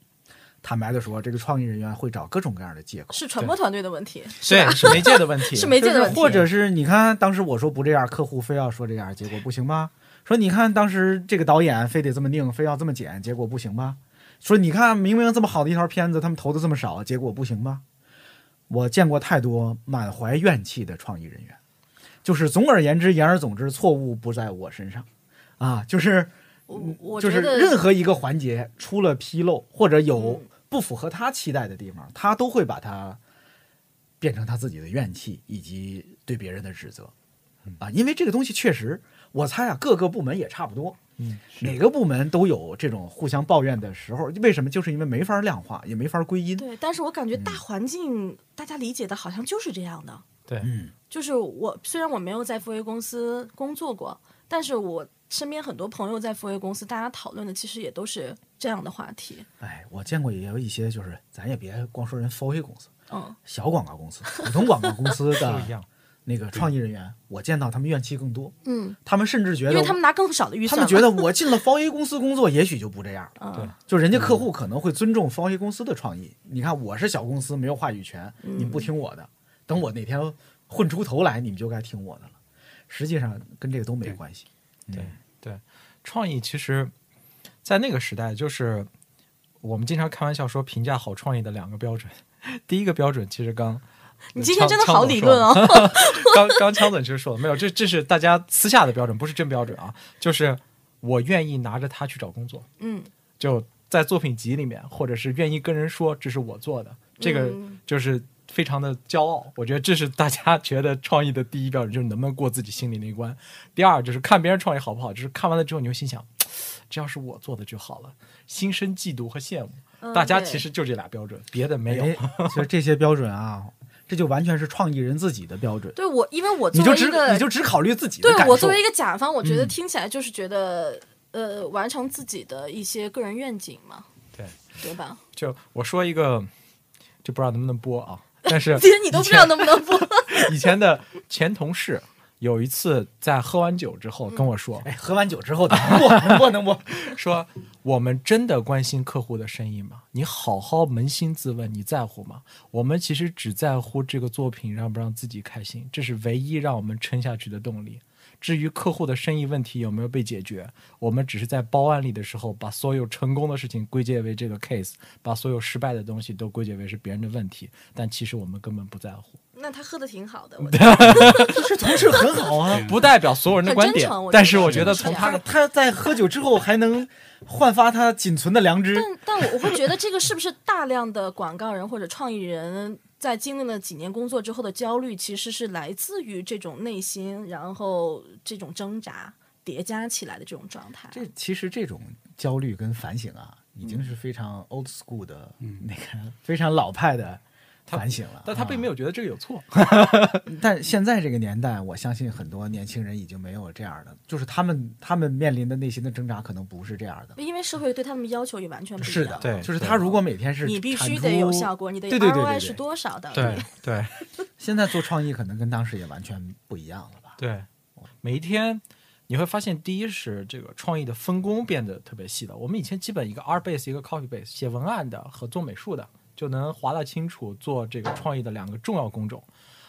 坦白的说，这个创意人员会找各种各样的借口。是传播团队的问题，对，是媒介的问题，[LAUGHS] 是媒介的问题，或者是你看当时我说不这样，客户非要说这样，结果不行吗？说你看当时这个导演非得这么拧，非要这么剪，结果不行吗？说你看明明这么好的一条片子，他们投的这么少，结果不行吗？我见过太多满怀怨气的创意人员，就是总而言之，言而总之，错误不在我身上啊，就是我我就是觉得任何一个环节出了纰漏或者有嗯不符合他期待的地方，他都会把它变成他自己的怨气以及对别人的指责啊，因为这个东西确实，我猜啊，各个部门也差不多。嗯，每个部门都有这种互相抱怨的时候，为什么？就是因为没法量化，也没法归因。对，但是我感觉大环境大家理解的好像就是这样的。对，嗯，就是我虽然我没有在富威公司工作过，但是我身边很多朋友在富威公司，大家讨论的其实也都是这样的话题。哎，我见过也有一些，就是咱也别光说人 f o 公司，嗯，小广告公司、普通广告公司的 [LAUGHS] 一样。那个创意人员，我见到他们怨气更多，嗯，他们甚至觉得，因为他们拿更少的预算他，们觉得我进了 f o 公司工作，也许就不这样了。嗯，就人家客户可能会尊重 f o 公司的创意。你看，我是小公司，没有话语权，你们不听我的。等我哪天混出头来，你们就该听我的了。实际上跟这个都没关系。对对，创意其实，在那个时代，就是我们经常开玩笑说，评价好创意的两个标准。[LAUGHS] 第一个标准，其实刚 [LAUGHS] 你今天真的好理论哦。[LAUGHS] 刚刚枪总其实说了，没有，这这是大家私下的标准，不是真标准啊。就是我愿意拿着它去找工作，嗯，就在作品集里面，或者是愿意跟人说这是我做的，这个嗯就是非常的骄傲。我觉得这是大家 [LAUGHS] 觉得创意的第一标准，就是能不能过自己心里那一关。第二就是看别人创意好不好，就是看完了之后你会心想，[TSK] 这要是我做的就好了，心生嫉妒和羡慕。嗯大家其实就这俩标准，别的没有。哎，其实这些标准啊，这就完全是创意人自己的标准。对我，因为我你就只作为一个，你就只考虑自己的感受。对我作为一个甲方，我觉得嗯听起来就是觉得，呃，完成自己的一些个人愿景嘛，对对吧？就我说一个，就不知道能不能播啊。但是 [LAUGHS] 其实你都不知道能不能播。[LAUGHS] 以前的前同事有一次在喝完酒之后跟我说，哎，喝完酒之后能播能播能播，[LAUGHS] 说我们真的关心客户的生意吗？你好好扪心自问，你在乎吗？我们其实只在乎这个作品让不让自己开心，这是唯一让我们撑下去的动力。至于客户的生意问题有没有被解决，我们只是在包案例的时候，把所有成功的事情归结为这个 case，把所有失败的东西都归结为是别人的问题，但其实我们根本不在乎。那他喝的挺好的，我觉得 [LAUGHS] 是同事很好啊。不代表所有人的观点但是我觉得从他他他在喝酒之后还能焕发他仅存的良知。但但我我会觉得这个是不是大量的广告人或者创意人在经历了几年工作之后的焦虑，其实是来自于这种内心，然后这种挣扎叠加起来的这种状态。这其实这种焦虑跟反省啊，已经是非常 old school 的、那个非常老派的反省了。但他并没有。觉得这个有错。[LAUGHS] 但现在这个年代，我相信很多年轻人已经没有这样的，就是他们他们面临的内心的挣扎可能不是这样的。因为社会对他们要求也完全不一样。是的，对就是他如果每天是你必须得有效果，你的对对对对 ROI 是多少的？对对现在做创意可能跟当时也完全不一样了吧？对，每一天你会发现，第一是这个创意的分工变得特别细了。我们以前基本一个 art base 一个 copy base，写文案的和做美术的就能划得清楚做这个创意的两个重要工种，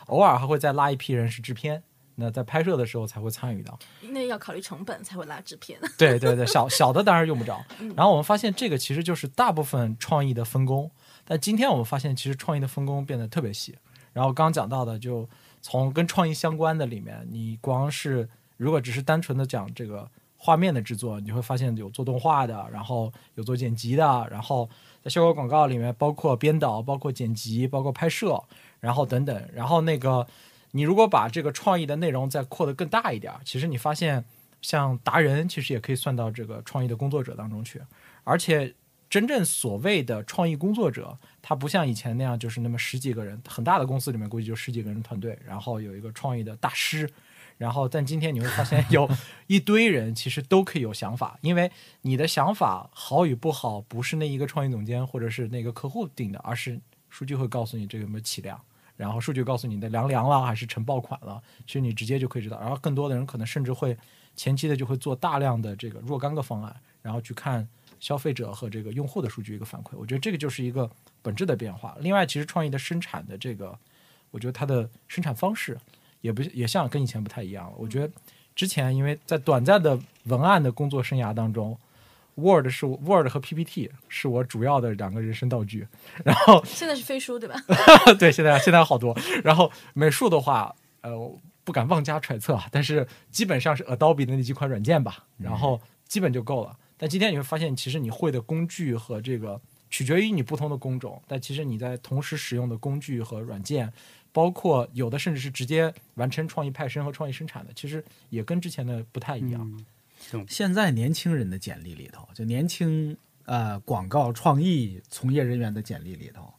偶尔还会再拉一批人是制片。那在拍摄的时候才会参与到，那要考虑成本才会拉制片。对对对，小小的当然用不着。嗯然后我们发现这个其实就是大部分创意的分工，但今天我们发现其实创意的分工变得特别细。然后刚刚讲到的，就从跟创意相关的里面，你光是如果只是单纯的讲这个画面的制作，你会发现有做动画的，然后有做剪辑的，然后在效果广告里面包括编导、包括剪辑、包括拍摄，然后等等，然后那个你如果把这个创意的内容再扩得更大一点，其实你发现像达人其实也可以算到这个创意的工作者当中去，而且真正所谓的创意工作者，他不像以前那样就是那么十几个人，很大的公司里面估计就十几个人团队，然后有一个创意的大师。然后，但今天你会发现 [LAUGHS] 有一堆人其实都可以有想法，因为你的想法好与不好，不是那一个创意总监或者是那个客户定的，而是数据会告诉你这个有没有起量，然后数据告诉你的凉凉了还是成爆款了，其实你直接就可以知道。然后更多的人可能甚至会前期的就会做大量的这个若干个方案，然后去看消费者和这个用户的数据一个反馈。我觉得这个就是一个本质的变化。另外，其实创意的生产的这个，我觉得它的生产方式也不也像跟以前不太一样了。我觉得之前因为在短暂的文案的工作生涯当中。Word 是我 Word 和 PPT 是我主要的两个人生道具，然后现在是飞书对吧？[LAUGHS] 对，现在现在好多。然后美术的话，呃，不敢妄加揣测啊，但是基本上是 Adobe 的那几款软件吧，然后基本就够了。但今天你会发现，其实你会的工具和这个取决于你不同的工种，但其实你在同时使用的工具和软件，包括有的甚至是直接完成创意派生和创意生产的，其实也跟之前的不太一样。嗯现在年轻人的简历里头，就年轻呃广告创意从业人员的简历里头，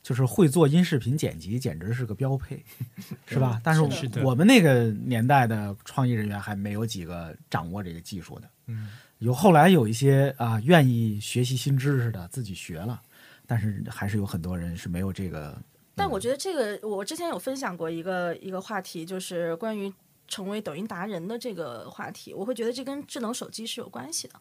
就是会做音视频剪辑，简直是个标配，[LAUGHS] 是吧？但是我们那个年代的创意人员还没有几个掌握这个技术的。嗯，有后来有一些啊愿意学习新知识的自己学了，但是还是有很多人是没有这个。但我觉得这个，我之前有分享过一个一个话题，就是关于成为抖音达人的这个话题。我会觉得这跟智能手机是有关系的。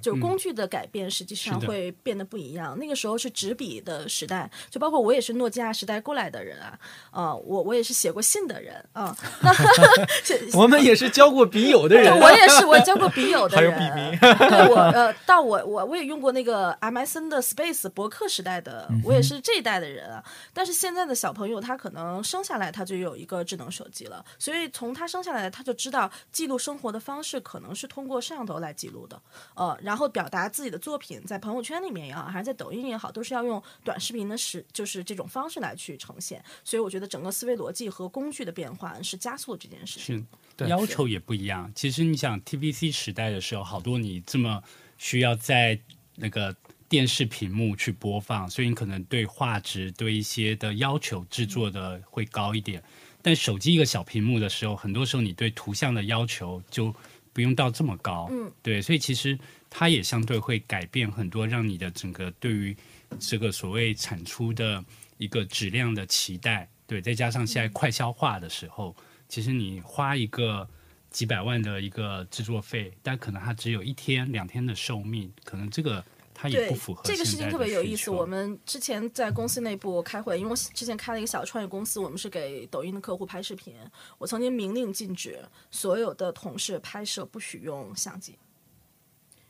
就是工具的改变，实际上会变得不一样。那个时候是纸笔的时代，就包括我也是诺基亚时代过来的人啊，呃，我我也是写过信的人啊。[LAUGHS] 那我们也是交过笔友的人，我也是，我交过笔友的还有人。笔名对我 [LAUGHS] 呃，到我我我也用过那个 MSN 的 Space 博客时代的，我也是这一代的人啊。但是现在的小朋友，他可能生下来他就有一个智能手机了，所以从他生下来他就知道记录生活的方式可能是通过摄像头来记录的，呃，然后表达自己的作品在朋友圈里面也好，还是在抖音也好，都是要用短视频的时就是这种方式来去呈现。所以我觉得整个思维逻辑和工具的变化是加速了这件事情。是对要求也不一样。其实你想 TVC 时代的时候，好多你这么需要在那个电视屏幕去播放，所以你可能对画质、对一些的要求制作的会高一点。但手机一个小屏幕的时候，很多时候你对图像的要求就不用到这么高。嗯，对，所以其实它也相对会改变很多，让你的整个对于这个所谓产出的一个质量的期待。对，再加上现在快消化的时候，其实你花一个几百万的一个制作费，但可能它只有一天两天的寿命，可能这个它也对不符合这个事情特别有意思。我们之前在公司内部开会，因为我之前开了一个小创业公司，我们是给抖音的客户拍视频。我曾经明令禁止所有的同事拍摄不许用相机，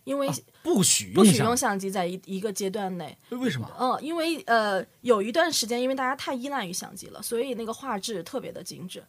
因为不许不许用相用相机在一一个阶段内。为什么？嗯，因为呃有一段时间，因为大家太依赖于相机了，所以那个画质特别的精致。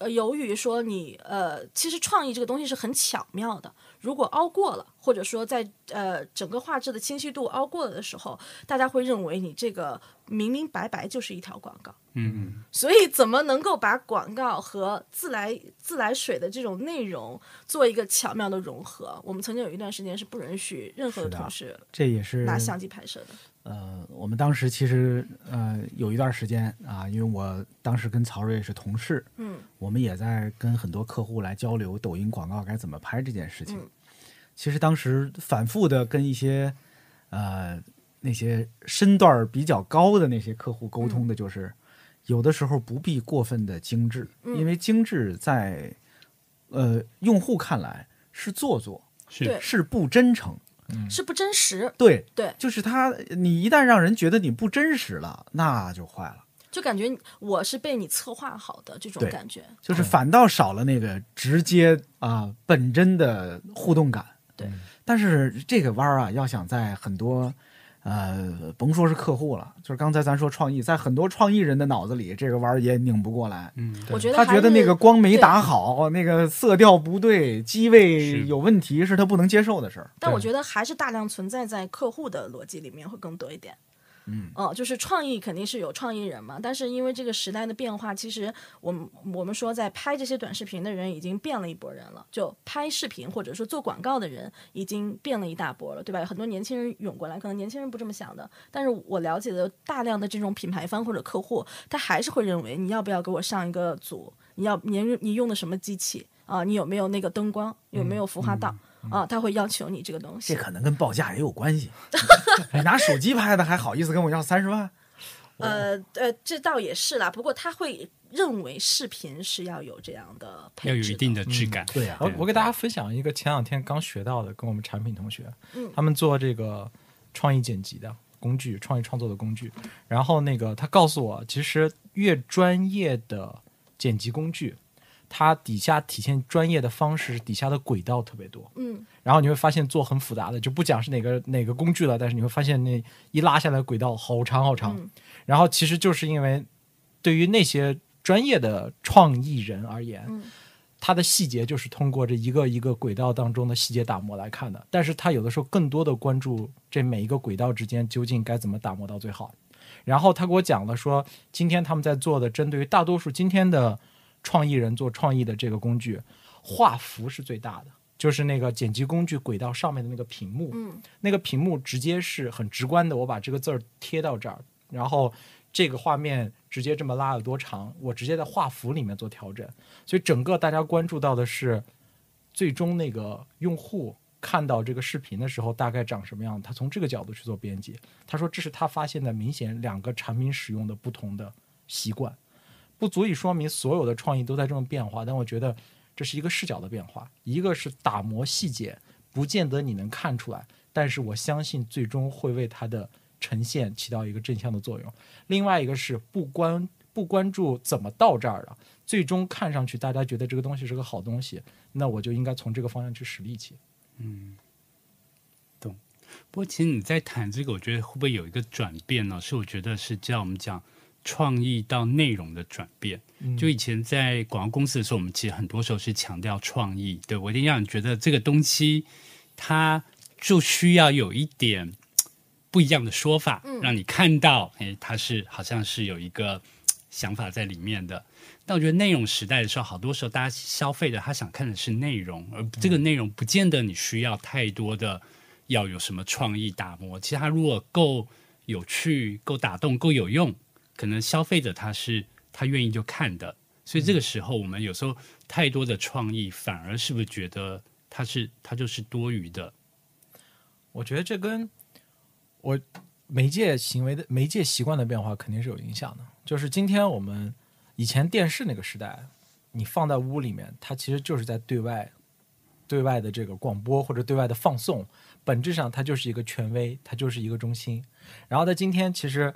呃，由于说你呃，其实创意这个东西是很巧妙的，如果凹过了，或者说在呃整个画质的清晰度凹过了的时候，大家会认为你这个明明白白就是一条广告。嗯，所以怎么能够把广告和自来自来水的这种内容做一个巧妙的融合？我们曾经有一段时间是不允许任何同事这也是拿相机拍摄的。呃，我们当时其实呃有一段时间啊，因为我当时跟曹睿是同事，嗯，我们也在跟很多客户来交流抖音广告该怎么拍这件事情。嗯其实当时反复的跟一些呃那些身段比较高的那些客户沟通的，就是、有的时候不必过分的精致，嗯因为精致在呃用户看来是做作，是是不真诚。是不真实。对对就是他，你一旦让人觉得你不真实了，那就坏了。就感觉我是被你策划好的这种感觉。就是反倒少了那个直接啊、本真的互动感。对，但是这个弯儿啊，要想在很多呃，甭说是客户了，就是刚才咱说创意，在很多创意人的脑子里，这个弯儿也拧不过来。嗯，我觉得他觉得那个光没打好，那个色调不对，机位有问题，是他不能接受的事儿。但我觉得还是大量存在在客户的逻辑里面会更多一点。嗯，哦、就是创意肯定是有创意人嘛，但是因为这个时代的变化，其实我们我们说在拍这些短视频的人已经变了一波人了，就拍视频或者说做广告的人已经变了一大波了，对吧？有很多年轻人涌过来，可能年轻人不这么想的，但是我了解的大量的这种品牌方或者客户，他还是会认为你要不要给我上一个组，你要你你用的什么机器啊、你有没有那个灯光，有没有孵化道。啊，他会要求你这个东西这。可能跟报价也有关系。[LAUGHS] 你拿手机拍的还好意思跟我要三十万？呃呃，这倒也是啦。不过他会认为视频是要有这样的配置要有一定的质感。对呀、我我给大家分享一个前两天刚学到的，跟我们产品同学，嗯他们做这个创意剪辑的工具，创意创作的工具。然后那个他告诉我，其实越专业的剪辑工具，它底下体现专业的方式，底下的轨道特别多。嗯，然后你会发现做很复杂的，就不讲是哪个哪个工具了，但是你会发现那一拉下来轨道好长好长。嗯然后其实就是因为对于那些专业的创意人而言，嗯它的细节就是通过这一个一个轨道当中的细节打磨来看的。但是他有的时候更多的关注这每一个轨道之间究竟该怎么打磨到最好。然后他给我讲了说，今天他们在做的针对于大多数今天的创意人做创意的这个工具，画幅是最大的。就是那个剪辑工具轨道上面的那个屏幕，嗯那个屏幕直接是很直观的，我把这个字儿贴到这儿，然后这个画面直接这么拉有多长，我直接在画幅里面做调整。所以整个大家关注到的是最终那个用户看到这个视频的时候大概长什么样，他从这个角度去做编辑。他说这是他发现的明显两个产品使用的不同的习惯，不足以说明所有的创意都在这种变化，但我觉得这是一个视角的变化，一个是打磨细节，不见得你能看出来，但是我相信最终会为它的呈现起到一个正向的作用。另外一个是不关不关注怎么到这儿的，最终看上去大家觉得这个东西是个好东西，那我就应该从这个方向去使力气。嗯，懂不过，其实你在谈这个，我觉得会不会有一个转变呢？是我觉得是叫我们讲创意到内容的转变。就以前在广告公司的时候，我们其实很多时候是强调创意，对我一定让你觉得这个东西它就需要有一点不一样的说法，让你看到，哎，它是好像是有一个想法在里面的。但我觉得内容时代的时候，好多时候大家消费的他想看的是内容，而这个内容不见得你需要太多的要有什么创意打磨。其实它如果够有趣、够打动、够有用，可能消费者他是他愿意就看的。所以这个时候，我们有时候太多的创意，反而是不是觉得它是它就是多余的？我觉得这跟我媒介行为的媒介习惯的变化肯定是有影响的。就是今天我们以前电视那个时代，你放在屋里面，它其实就是在对外对外的这个广播或者对外的放送，本质上它就是一个权威，它就是一个中心。然后在今天，其实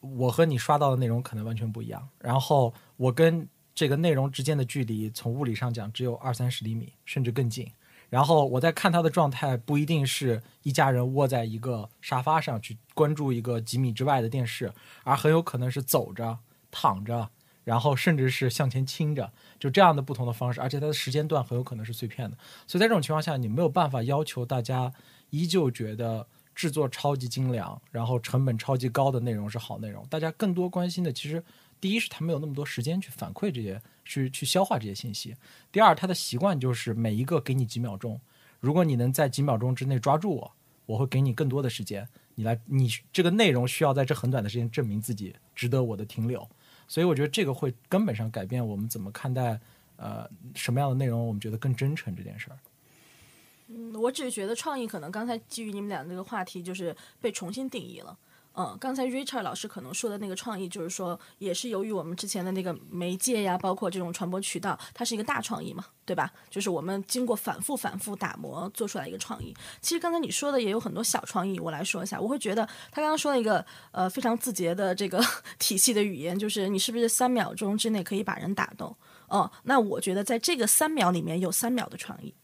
我和你刷到的内容可能完全不一样。然后我跟这个内容之间的距离，从物理上讲只有二三十厘米，甚至更近。然后我在看他的状态，不一定是一家人窝在一个沙发上去关注一个几米之外的电视，而很有可能是走着、躺着，然后甚至是向前倾着，就这样的不同的方式，而且它的时间段很有可能是碎片的。所以在这种情况下，你没有办法要求大家依旧觉得制作超级精良，然后成本超级高的内容是好内容。大家更多关心的，其实第一是他没有那么多时间去反馈这些，去去消化这些信息；第二，他的习惯就是每一个给你几秒钟，如果你能在几秒钟之内抓住我，我会给你更多的时间。你来，你这个内容需要在这很短的时间证明自己值得我的停留。所以我觉得这个会根本上改变我们怎么看待呃什么样的内容，我们觉得更真诚这件事儿。嗯，我只是觉得创意可能刚才基于你们俩那个话题，就是被重新定义了。嗯，刚才 Richard 老师可能说的那个创意，就是说，也是由于我们之前的那个媒介呀，包括这种传播渠道，它是一个大创意嘛，对吧？就是我们经过反复、反复打磨做出来一个创意。其实刚才你说的也有很多小创意，我来说一下。我会觉得他刚刚说了一个呃非常字节的这个 [LAUGHS] 体系的语言，就是你是不是三秒钟之内可以把人打动？哦，那我觉得在这个三秒里面有三秒的创意。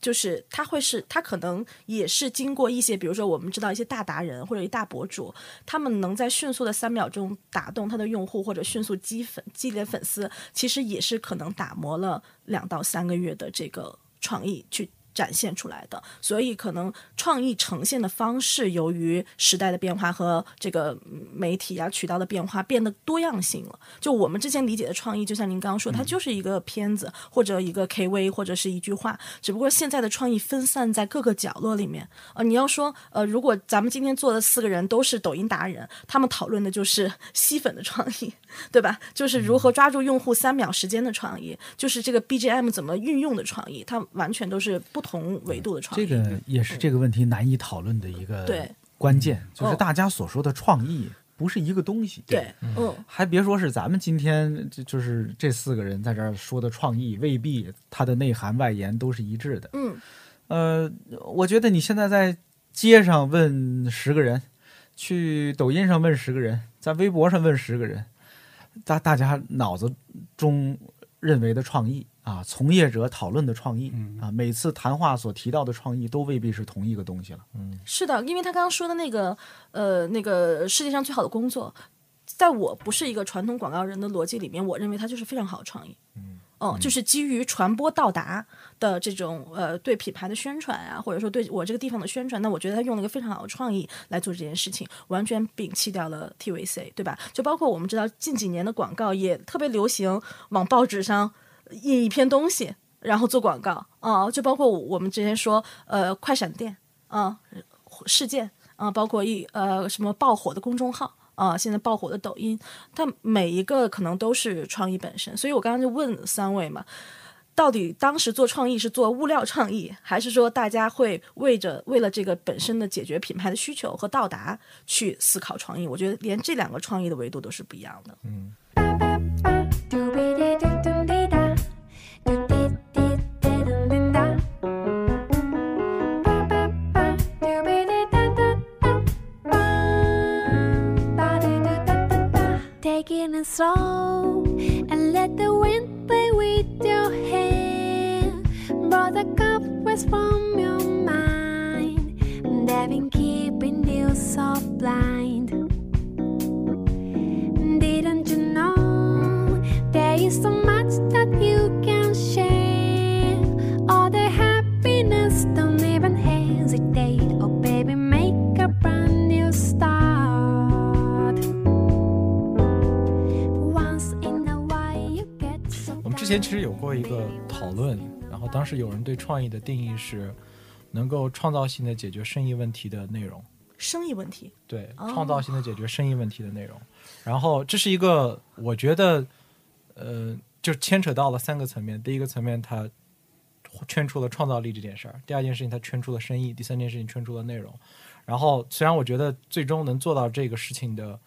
就是他会是，他可能也是经过一些，比如说我们知道一些大达人或者一大博主，他们能在迅速的三秒钟打动他的用户，或者迅速积粉积累粉丝，其实也是可能打磨了两到三个月的这个创意去展现出来的。所以可能创意呈现的方式，由于时代的变化和这个媒体啊渠道的变化，变得多样性了。就我们之前理解的创意，就像您刚刚说，它就是一个片子或者一个 KV 或者是一句话，只不过现在的创意分散在各个角落里面。呃，你要说呃，如果咱们今天做的四个人都是抖音达人，他们讨论的就是吸粉的创意，[LAUGHS] 对吧？就是如何抓住用户三秒时间的创意，就是这个 BGM 怎么运用的创意，它完全都是不同维度的创意。这个也是这个问题难以讨论的一个关键，就是哦。大家所说的创意不是一个东西。对，嗯，还别说是咱们今天就就是这四个人在这儿说的创意，未必它的内涵外延都是一致的。嗯，呃，我觉得你现在在街上问十个人，去抖音上问十个人，在微博上问十个人，大大家脑子中认为的创意啊，从业者讨论的创意、啊，每次谈话所提到的创意都未必是同一个东西了。嗯，是的，因为他刚刚说的那个呃那个世界上最好的工作，在我不是一个传统广告人的逻辑里面，我认为它就是非常好的创意。嗯。哦，就是基于传播到达的这种呃对品牌的宣传啊，或者说对我这个地方的宣传，那我觉得他用了一个非常好的创意来做这件事情，完全摒弃掉了 TVC，对吧？就包括我们知道近几年的广告也特别流行往报纸上印一篇东西，然后做广告啊、就包括我们之前说呃快闪店啊、事件啊、包括一呃什么爆火的公众号。啊，现在爆火的抖音，它每一个可能都是创意本身，所以我刚刚就问三位嘛，到底当时做创意是做物料创意，还是说大家会为着为了这个本身的解决品牌的需求和到达去思考创意？我觉得连这两个创意的维度都是不一样的。Taking slow and let the wind play with your hair. Blow the cobwebs from your mind. They've been keeping you so blind. 之前其实有过一个讨论，然后当时有人对创意的定义是能够创造性的解决生意问题的内容。生意问题，对，哦创造性的解决生意问题的内容。然后这是一个，我觉得，呃，就牵扯到了三个层面。第一个层面，它圈出了创造力这件事儿；第二件事情，它圈出了生意；第三件事情，圈出了内容。然后，虽然我觉得最终能做到这个事情的，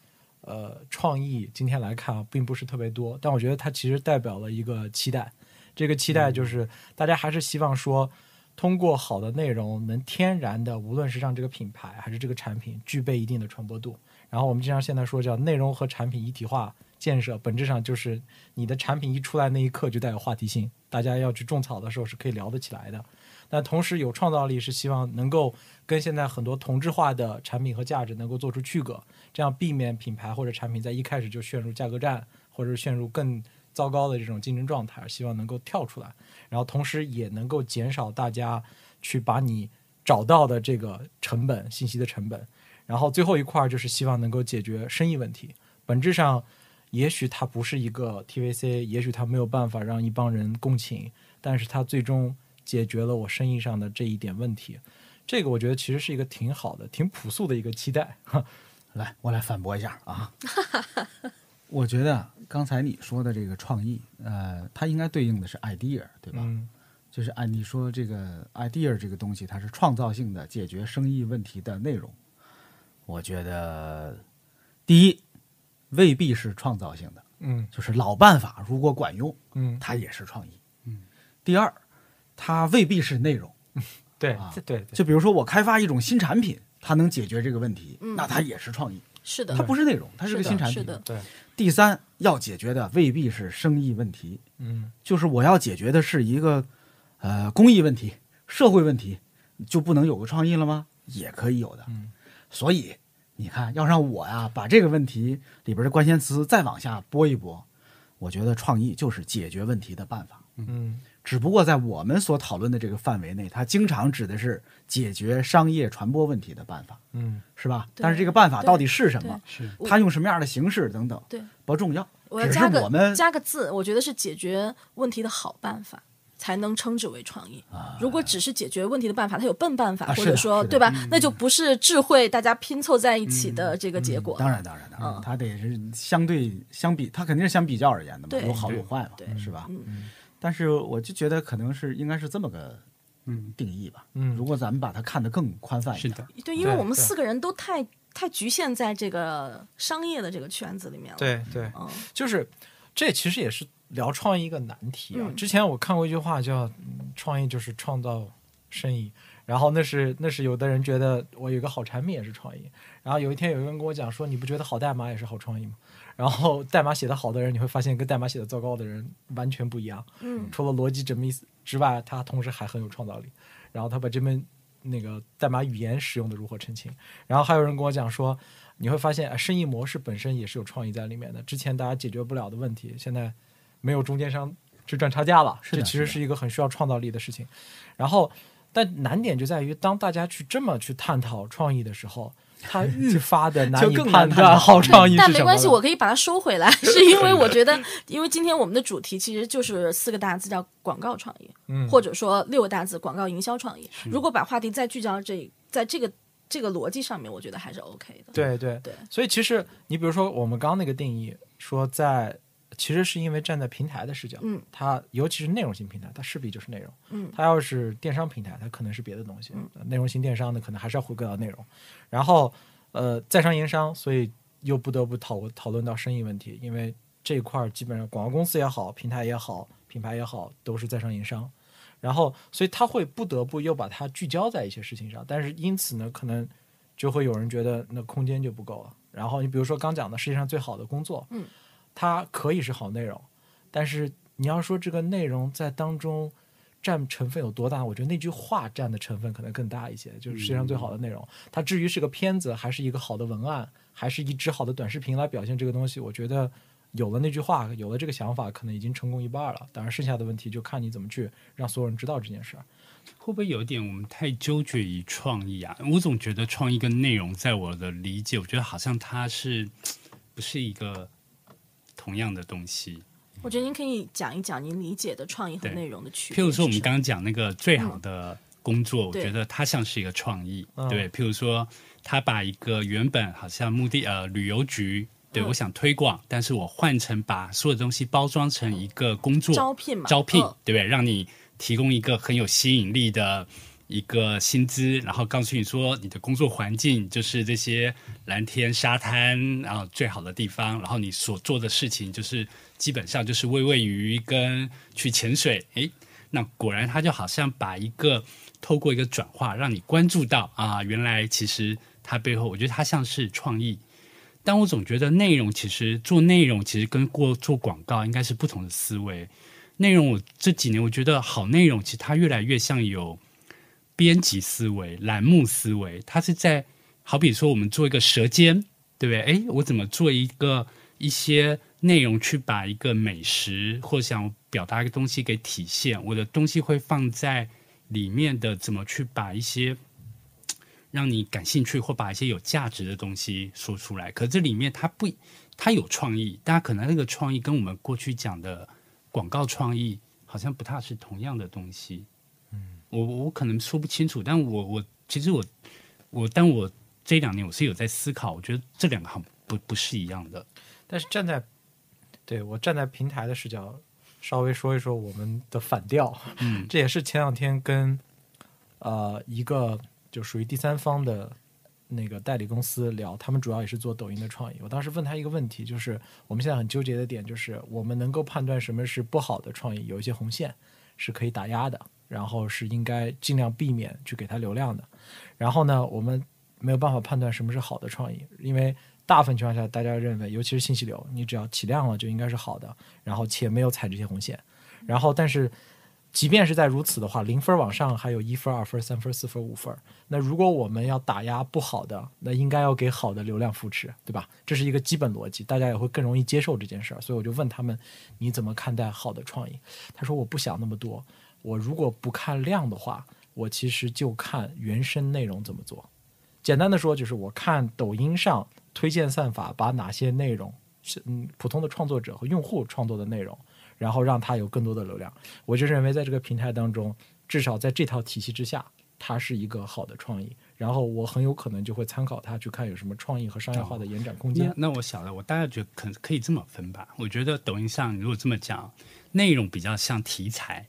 呃，创意今天来看啊，并不是特别多，但我觉得它其实代表了一个期待。这个期待就是大家还是希望说，通过好的内容，能天然的，无论是让这个品牌还是这个产品具备一定的传播度。然后我们经常现在说叫内容和产品一体化建设，本质上就是你的产品一出来那一刻就带有话题性，大家要去种草的时候是可以聊得起来的。但同时有创造力，是希望能够跟现在很多同质化的产品和价值能够做出区隔，这样避免品牌或者产品在一开始就陷入价格战，或者陷入更糟糕的这种竞争状态，希望能够跳出来，然后同时也能够减少大家去把你找到的这个成本、信息的成本。然后最后一块儿就是希望能够解决生意问题。本质上，也许它不是一个 TVC，也许它没有办法让一帮人共情，但是它最终解决了我生意上的这一点问题。这个我觉得其实是一个挺好的、挺朴素的一个期待。[LAUGHS] 来，我来反驳一下啊！[LAUGHS] 我觉得刚才你说的这个创意，呃，它应该对应的是 idea，对吧？嗯就是按你说这个 idea 这个东西，它是创造性的解决生意问题的内容。我觉得，第一，未必是创造性的，嗯就是老办法如果管用，嗯，它也是创意。嗯。第二，它未必是内容。[LAUGHS] 对啊对对，就比如说我开发一种新产品，它能解决这个问题，嗯那它也是创意。是的，它不是内容，它是个新产品。是的对，第三，要解决的未必是生意问题，嗯就是我要解决的是一个呃公益问题、社会问题，就不能有个创意了吗？也可以有的。嗯所以你看，要让我呀把这个问题里边的关键词再往下拨一拨，我觉得创意就是解决问题的办法。嗯只不过在我们所讨论的这个范围内，它经常指的是解决商业传播问题的办法，嗯是吧？但是这个办法到底是什么？是它用什么样的形式等等，对，不重要。我要加个我们加个字，我觉得是解决问题的好办法。才能称之为创意。如果只是解决问题的办法，它有笨办法，啊或者说对吧？那就不是智慧大家拼凑在一起的这个结果。当然，当然，当然，嗯它得是相对相比，它肯定是相比较而言的嘛，有好有坏嘛，对是吧？嗯但是我就觉得可能是应该是这么个嗯定义吧。嗯如果咱们把它看得更宽泛一点，是的，对，因为我们四个人都太太局限在这个商业的这个圈子里面了。，对对，嗯，就是这其实也是聊创意一个难题啊。嗯之前我看过一句话叫嗯“创意就是创造生意”，然后那是那是有的人觉得我有个好产品也是创意，然后有一天有一个人跟我讲说：“你不觉得好代码也是好创意吗？”然后代码写的好的人，你会发现跟代码写的糟糕的人完全不一样。嗯除了逻辑缜密之外，他同时还很有创造力。然后他把这门那个代码语言使用的如火澄清。然后还有人跟我讲说，你会发现呃生意模式本身也是有创意在里面的。之前大家解决不了的问题，现在没有中间商去赚差价了，这其实是一个很需要创造力的事情。然后，但难点就在于，当大家去这么去探讨创意的时候，它愈发的难以判断好创意。但没关系，我可以把它收回来，是因为我觉得，[LAUGHS] 因为今天我们的主题其实就是四个大字叫广告创意，嗯或者说六个大字广告营销创意。如果把话题再聚焦这，在这个这个逻辑上面，我觉得还是 OK 的。对对对所以其实你比如说我们刚刚那个定义，说在其实是因为站在平台的视角，嗯，它尤其是内容型平台，它势必就是内容，嗯。它要是电商平台，它可能是别的东西，呃内容型电商呢，可能还是要回归到内容，然后呃，在商言商，所以又不得不讨讨论到生意问题，因为这一块儿基本上广告公司也好，平台也好，品牌也好，都是在商言商。然后，所以他会不得不又把它聚焦在一些事情上，但是因此呢，可能就会有人觉得那空间就不够了。然后你比如说刚讲的世界上最好的工作，嗯，它可以是好内容，但是你要说这个内容在当中占成分有多大，我觉得那句话占的成分可能更大一些，就是世界上最好的内容。它至于是个片子，还是一个好的文案，还是一支好的短视频来表现这个东西，我觉得有了那句话，有了这个想法，可能已经成功一半了。当然，剩下的问题就看你怎么去让所有人知道这件事儿。会不会有一点我们太纠结于创意啊？我总觉得创意跟内容，在我的理解，我觉得好像它是不是一个同样的东西。我觉得您可以讲一讲您理解的创意和内容的区别。譬如说，我们刚刚讲那个最好的工作，我觉得它像是一个创意，嗯对。譬如说，他把一个原本好像目的呃旅游局，对、嗯我想推广，但是我换成把所有的东西包装成一个工作招聘嘛招聘，嗯对不对？让你提供一个很有吸引力的。一个薪资，然后告诉你说你的工作环境就是这些蓝天、沙滩啊最好的地方，然后你所做的事情就是基本上就是喂喂鱼跟去潜水。诶，那果然他就好像把一个透过一个转化，让你关注到啊，原来其实它背后，我觉得它像是创意。但我总觉得内容其实做内容其实跟过做广告应该是不同的思维。内容我这几年我觉得好内容，其实它越来越像有编辑思维、栏目思维，它是在好比说我们做一个舌尖，对不对？诶，我怎么做一个一些内容去把一个美食或想表达一个东西给体现？我的东西会放在里面的，怎么去把一些让你感兴趣或把一些有价值的东西说出来？可这里面它不，它有创意，大家可能那个创意跟我们过去讲的广告创意好像不太是同样的东西。嗯，我我可能说不清楚，但我我其实我我但我这两年我是有在思考，我觉得这两个好不不是一样的。但是站在对我站在平台的视角，稍微说一说我们的反调。嗯，这也是前两天跟呃一个就属于第三方的那个代理公司聊，他们主要也是做抖音的创意。我当时问他一个问题，就是我们现在很纠结的点，就是我们能够判断什么是不好的创意，有一些红线是可以打压的，然后是应该尽量避免去给它流量的。然后呢，我们没有办法判断什么是好的创意，因为大部分情况下，大家认为，尤其是信息流，你只要起量了就应该是好的，然后且没有踩这些红线。然后，但是即便是在如此的话，零分往上还有一分、二分、三分、四分、五分。那如果我们要打压不好的，那应该要给好的流量扶持，对吧？这是一个基本逻辑，大家也会更容易接受这件事儿。所以我就问他们，你怎么看待好的创意？他说我不想那么多，我如果不看量的话，我其实就看原生内容怎么做。简单的说，就是我看抖音上推荐算法把哪些内容是嗯普通的创作者和用户创作的内容，然后让它有更多的流量。我就认为在这个平台当中，至少在这套体系之下，它是一个好的创意。然后我很有可能就会参考它去看有什么创意和商业化的延展空间。那那我晓得，我大概觉得可可以这么分吧。我觉得抖音上如果这么讲，内容比较像题材，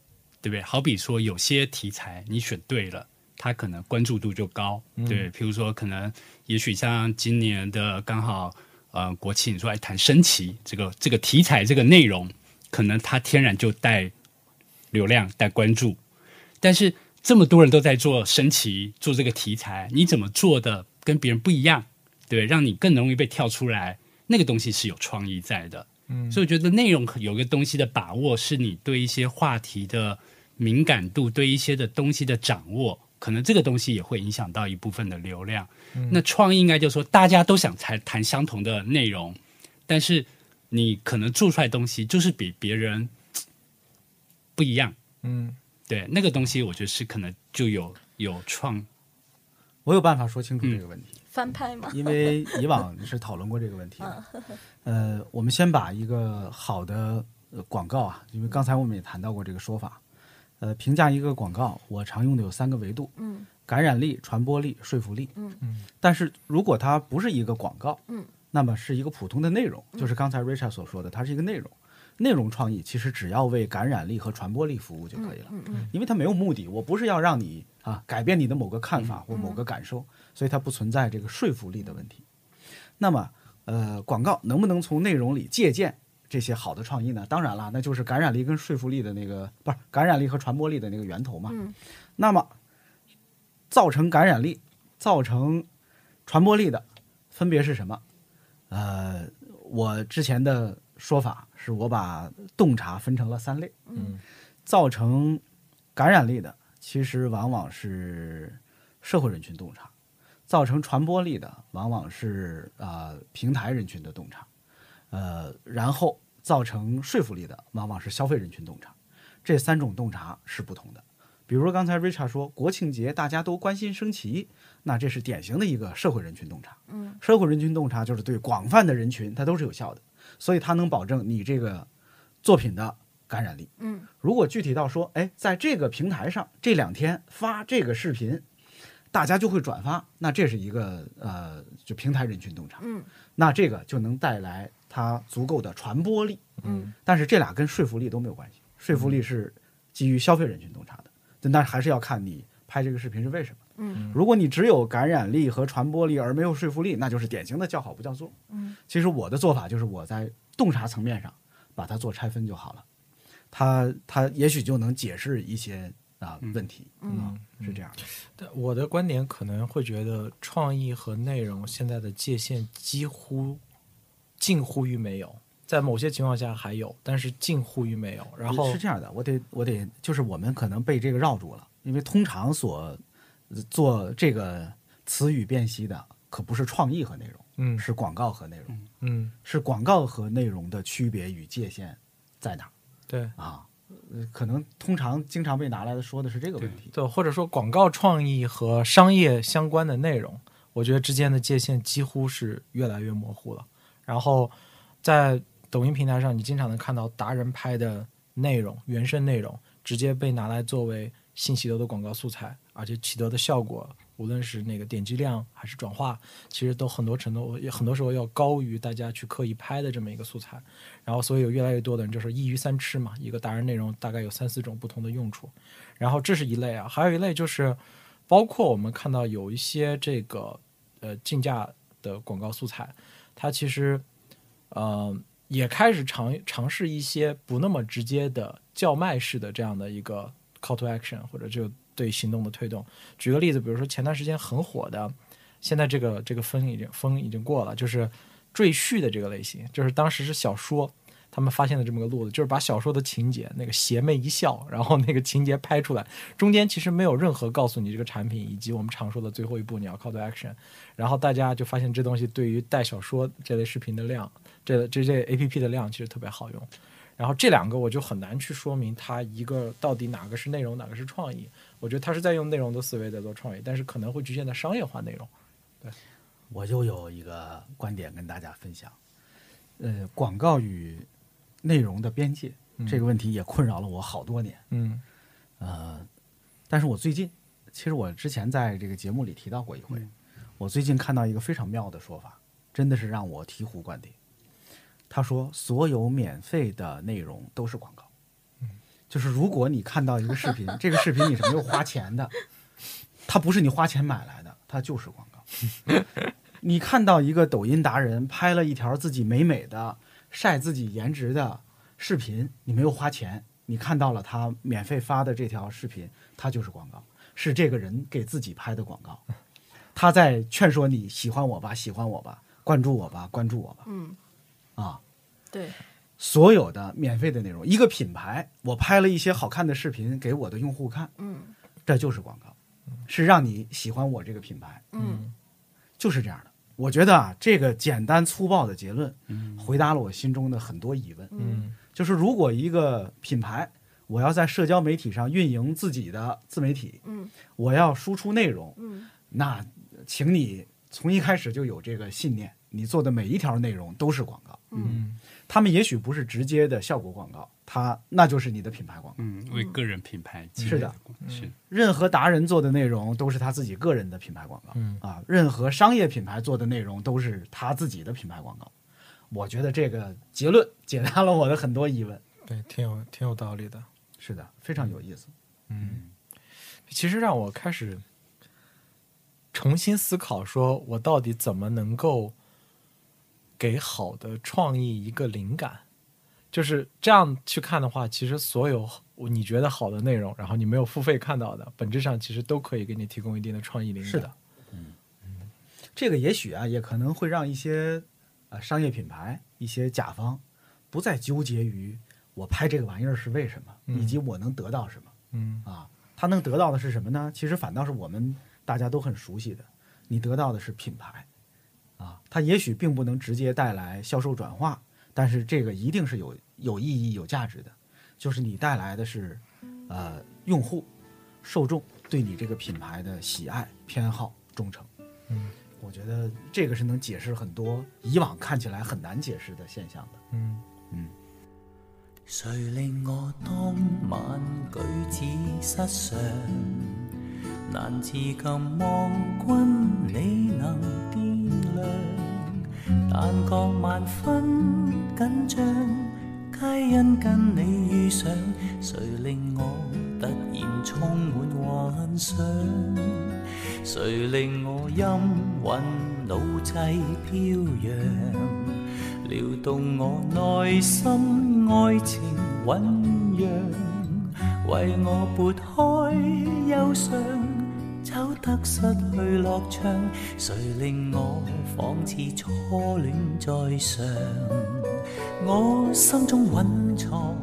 对不对？好比说有些题材你选对了，它可能关注度就高，对。譬如说，可能也许像今年的刚好呃国庆，你说来谈升旗这个这个题材这个内容，可能它天然就带流量带关注，但是这么多人都在做升旗做这个题材，你怎么做的跟别人不一样？对，让你更容易被跳出来，那个东西是有创意在的。嗯所以我觉得内容有个东西的把握，是你对一些话题的敏感度，对一些的东西的掌握，可能这个东西也会影响到一部分的流量。那创意应该就是说，大家都想谈谈相同的内容，但是你可能做出来的东西就是比别人不一样。嗯对，那个东西我觉得是可能就有有创我有办法说清楚这个问题，翻拍吗？因为以往是讨论过这个问题的。[LAUGHS] 呃，我们先把一个好的呃广告啊，因为刚才我们也谈到过这个说法。呃，评价一个广告，我常用的有三个维度：嗯感染力、传播力、说服力。嗯嗯但是如果它不是一个广告，嗯，那么是一个普通的内容，就是刚才 Richard 所说的，它是一个内容。内容创意其实只要为感染力和传播力服务就可以了，嗯嗯因为它没有目的，我不是要让你啊改变你的某个看法或某个感受，所以它不存在这个说服力的问题。那么，呃，广告能不能从内容里借鉴这些好的创意呢？当然了，那就是感染力跟说服力的那个不是感染力和传播力的那个源头嘛。嗯那么，造成感染力、造成传播力的分别是什么？呃，我之前的说法是我把洞察分成了三类。嗯，造成感染力的，其实往往是社会人群洞察；造成传播力的，往往是呃平台人群的洞察；呃，然后造成说服力的，往往是消费人群洞察。这三种洞察是不同的。比如说刚才 Richard 说国庆节大家都关心升旗，那这是典型的一个社会人群洞察。嗯，社会人群洞察就是对广泛的人群它都是有效的，所以它能保证你这个作品的感染力。嗯，如果具体到说，哎，在这个平台上这两天发这个视频，大家就会转发，那这是一个呃，就平台人群洞察。嗯，那这个就能带来它足够的传播力。嗯，但是这俩跟说服力都没有关系，说服力是基于消费人群洞察的，但但是还是要看你拍这个视频是为什么。嗯，如果你只有感染力和传播力而没有说服力，那就是典型的叫好不叫座。嗯，其实我的做法就是我在洞察层面上把它做拆分就好了，它它也许就能解释一些啊、问题。嗯是这样的。但我的观点可能会觉得，创意和内容现在的界限几乎近乎于没有，在某些情况下还有，但是近乎于没有。然后是这样的，我得我得就是我们可能被这个绕住了，因为通常所呃做这个词语辨析的可不是创意和内容，嗯是广告和内容，嗯，是广告和内容的区别与界限在哪对啊？呃可能通常经常被拿来的说的是这个问题。对，或者说广告创意和商业相关的内容，我觉得之间的界限几乎是越来越模糊了。然后在抖音平台上，你经常能看到达人拍的内容、原生内容直接被拿来作为信息流的广告素材，而且取得的效果，无论是那个点击量还是转化，其实都很多程度，很多时候要高于大家去刻意拍的这么一个素材。然后，所以有越来越多的人就是一鱼三吃嘛，一个达人内容大概有三四种不同的用处。然后这是一类啊，还有一类就是包括我们看到有一些这个呃竞价的广告素材，他其实呃也开始尝尝试一些不那么直接的叫卖式的这样的一个 call to action 或者就对行动的推动。举个例子，比如说前段时间很火的，现在这个这个风已经风已经过了，就是赘婿的这个类型，就是当时是小说。他们发现的这么个路子，就是把小说的情节那个邪魅一笑，然后那个情节拍出来，中间其实没有任何告诉你这个产品以及我们常说的最后一步你要 call action，然后大家就发现这东西对于带小说这类视频的量，这这这 A P P 的量其实特别好用。然后这两个我就很难去说明它一个到底哪个是内容，哪个是创意。我觉得它是在用内容的思维在做创意，但是可能会局限在商业化内容。对我就有一个观点跟大家分享，呃，广告与内容的边界、这个问题也困扰了我好多年。嗯呃，但是我最近，其实我之前在这个节目里提到过一回，我最近看到一个非常妙的说法，真的是让我醍醐灌顶。他说，所有免费的内容都是广告。就是如果你看到一个视频，[LAUGHS] 这个视频你是没有花钱的，它不是你花钱买来的，它就是广告。[LAUGHS] 你看到一个抖音达人拍了一条自己美美的晒自己颜值的视频，你没有花钱，你看到了他免费发的这条视频，它就是广告，是这个人给自己拍的广告，他在劝说你喜欢我吧，喜欢我吧，关注我吧，关注我吧，嗯，啊，对，所有的免费的内容，一个品牌，我拍了一些好看的视频给我的用户看，嗯这就是广告，是让你喜欢我这个品牌，嗯。就是这样的。我觉得啊，这个简单粗暴的结论，回答了我心中的很多疑问。嗯。就是如果一个品牌，我要在社交媒体上运营自己的自媒体，嗯。我要输出内容，嗯。那请你从一开始就有这个信念，你做的每一条内容都是广告。嗯。他们也许不是直接的效果广告，它那就是你的品牌广告。嗯，为个人品牌是的是任何达人做的内容都是他自己个人的品牌广告，嗯啊，任何商业品牌做的内容都是他自己的品牌广告。我觉得这个结论解答了我的很多疑问。对，挺有挺有道理的。是的，非常有意思。嗯，其实让我开始重新思考，说我到底怎么能够给好的创意一个灵感？就是这样去看的话，其实所有你觉得好的内容，然后你没有付费看到的，本质上其实都可以给你提供一定的创意灵感。是的，这个也许啊，也可能会让一些呃商业品牌、一些甲方不再纠结于我拍这个玩意儿是为什么，嗯以及我能得到什么嗯啊。他能得到的是什么呢？其实反倒是我们大家都很熟悉的，你得到的是品牌啊。它也许并不能直接带来销售转化，但是这个一定是有有意义、有价值的，就是你带来的是呃用户、受众对你这个品牌的喜爱、偏好、忠诚。嗯我觉得这个是能解释很多以往看起来很难解释的现象的。嗯嗯谁令我当晚举止失常？難自禁望君你能掂量，但覺萬分緊張，皆因跟你遇上。誰令我突然充滿幻想？誰令我陰魂腦際飄揚？撩動我內心愛情醖釀，為我撥開憂傷，走得失去樂章。誰令我仿似初戀在上？我心中蘊藏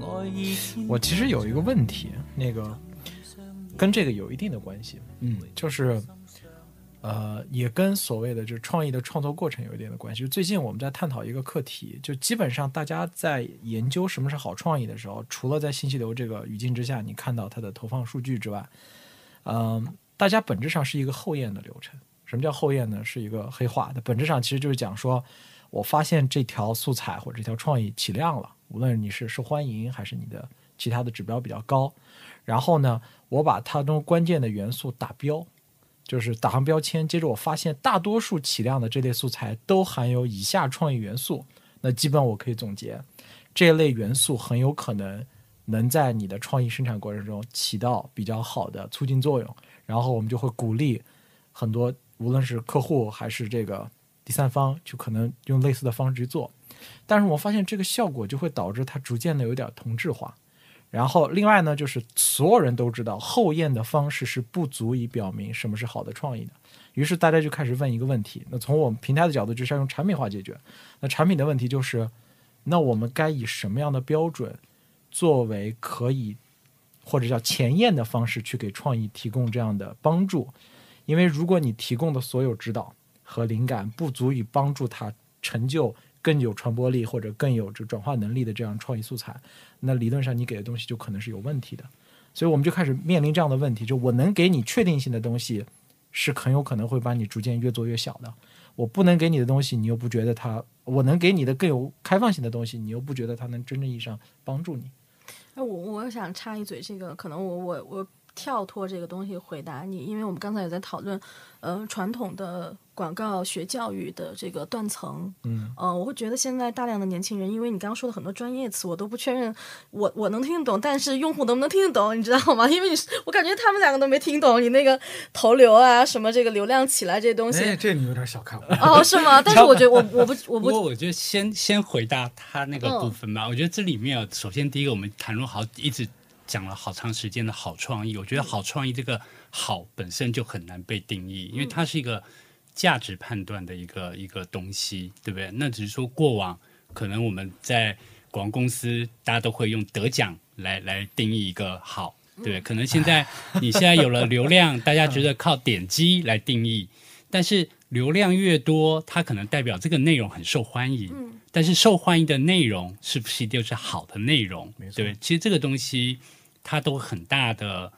愛意我其实有一个问题，那个跟这个有一定的关系，嗯，就是，呃，也跟所谓的就是創意的创作过程有一定的关系。就最近我们在探讨一个课题，就基本上大家在研究什么是好创意的时候，除了在信息流这个语境之下，你看到它的投放数据之外，嗯、大家本质上是一个后验的流程。什么叫后验呢？是一个黑化的，本质上其实就是讲说，我发现这条素材或者这条创意起量了，无论你是受欢迎还是你的其他的指标比较高，然后呢，我把它中关键的元素打标，就是打上标签。接着我发现大多数起量的这类素材都含有以下创意元素，那基本我可以总结，这类元素很有可能能在你的创意生产过程中起到比较好的促进作用，然后我们就会鼓励很多无论是客户还是这个第三方，就可能用类似的方式去做。但是我发现这个效果就会导致它逐渐的有点同质化。然后另外呢，就是所有人都知道后验的方式是不足以表明什么是好的创意的。于是大家就开始问一个问题：那从我们平台的角度，就是要用产品化解决。那产品的问题就是，那我们该以什么样的标准作为可以或者叫前沿的方式去给创意提供这样的帮助？因为如果你提供的所有指导和灵感不足以帮助他成就更有传播力或者更有这转化能力的这样创意素材，那理论上你给的东西就可能是有问题的。所以我们就开始面临这样的问题：就我能给你确定性的东西，是很有可能会把你逐渐越做越小的；我不能给你的东西，你又不觉得它；我能给你的更有开放性的东西，你又不觉得它能真正意义上帮助你。哎，我我想插一嘴，这个可能我我我跳脱这个东西回答你，因为我们刚才也在讨论，呃，传统的广告学教育的这个断层，嗯，呃，我会觉得现在大量的年轻人，因为你刚刚说的很多专业词，我都不确认我我能听得懂，但是用户能不能听得懂，你知道吗？因为你我感觉他们两个都没听懂你那个投流啊，什么这个流量起来这些东西，哎，這你有点小看我。哦，是吗？[LAUGHS] 但是我觉得我我不我不我觉得先先回答他那个部分吧。我觉得这里面有首先第一个，我们谈论好一直講了好长时间的好创意。我觉得好创意这个好本身就很难被定义，因为它是一个价值判断的一个一个东西，对不对？那只是说过往可能我们在广告公司，大家都会用得奖来来定义一个好，对不对？可能现在 [LAUGHS] 你现在有了流量，大家觉得靠点击来定义，但是流量越多，它可能代表这个内容很受欢迎。但是受欢迎的内容是不是就是好的内容？沒錯對，其实这个东西它都很大的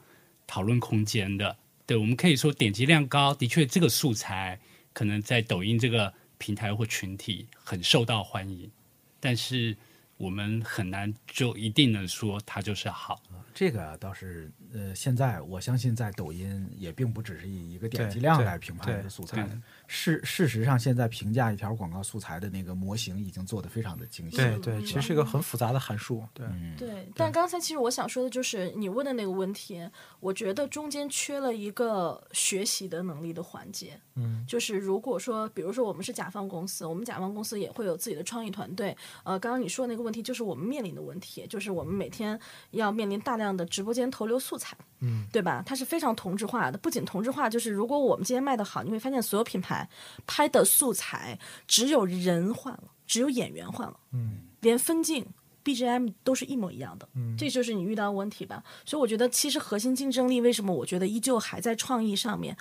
讨论空间的。对，我们可以说点击量高，的确这个素材可能在抖音这个平台或群体很受到欢迎，但是我们很难就一定能说它就是好。这个倒是，呃，现在我相信在抖音也并不只是以一个点击量来评判一个素材對，事事实上，现在评价一条广告素材的那个模型已经做得非常的精细。对对，其实是一个很复杂的函数。对，嗯，对，但刚才其实我想说的就是你问的那个问题，我觉得中间缺了一个学习的能力的环节。嗯，就是如果说，比如说我们是甲方公司，我们甲方公司也会有自己的创意团队。呃，刚刚你说的那个问题，就是我们面临的问题，就是我们每天要面临大量的直播间投流素材。嗯，对吧？它是非常同质化的，不仅同质化，就是如果我们今天卖的好，你会发现所有品牌拍的素材只有人换了，只有演员换了，嗯，连分镜、BGM 都是一模一样的，嗯这就是你遇到的问题吧？所以我觉得，其实核心竞争力为什么我觉得依旧还在创意上面，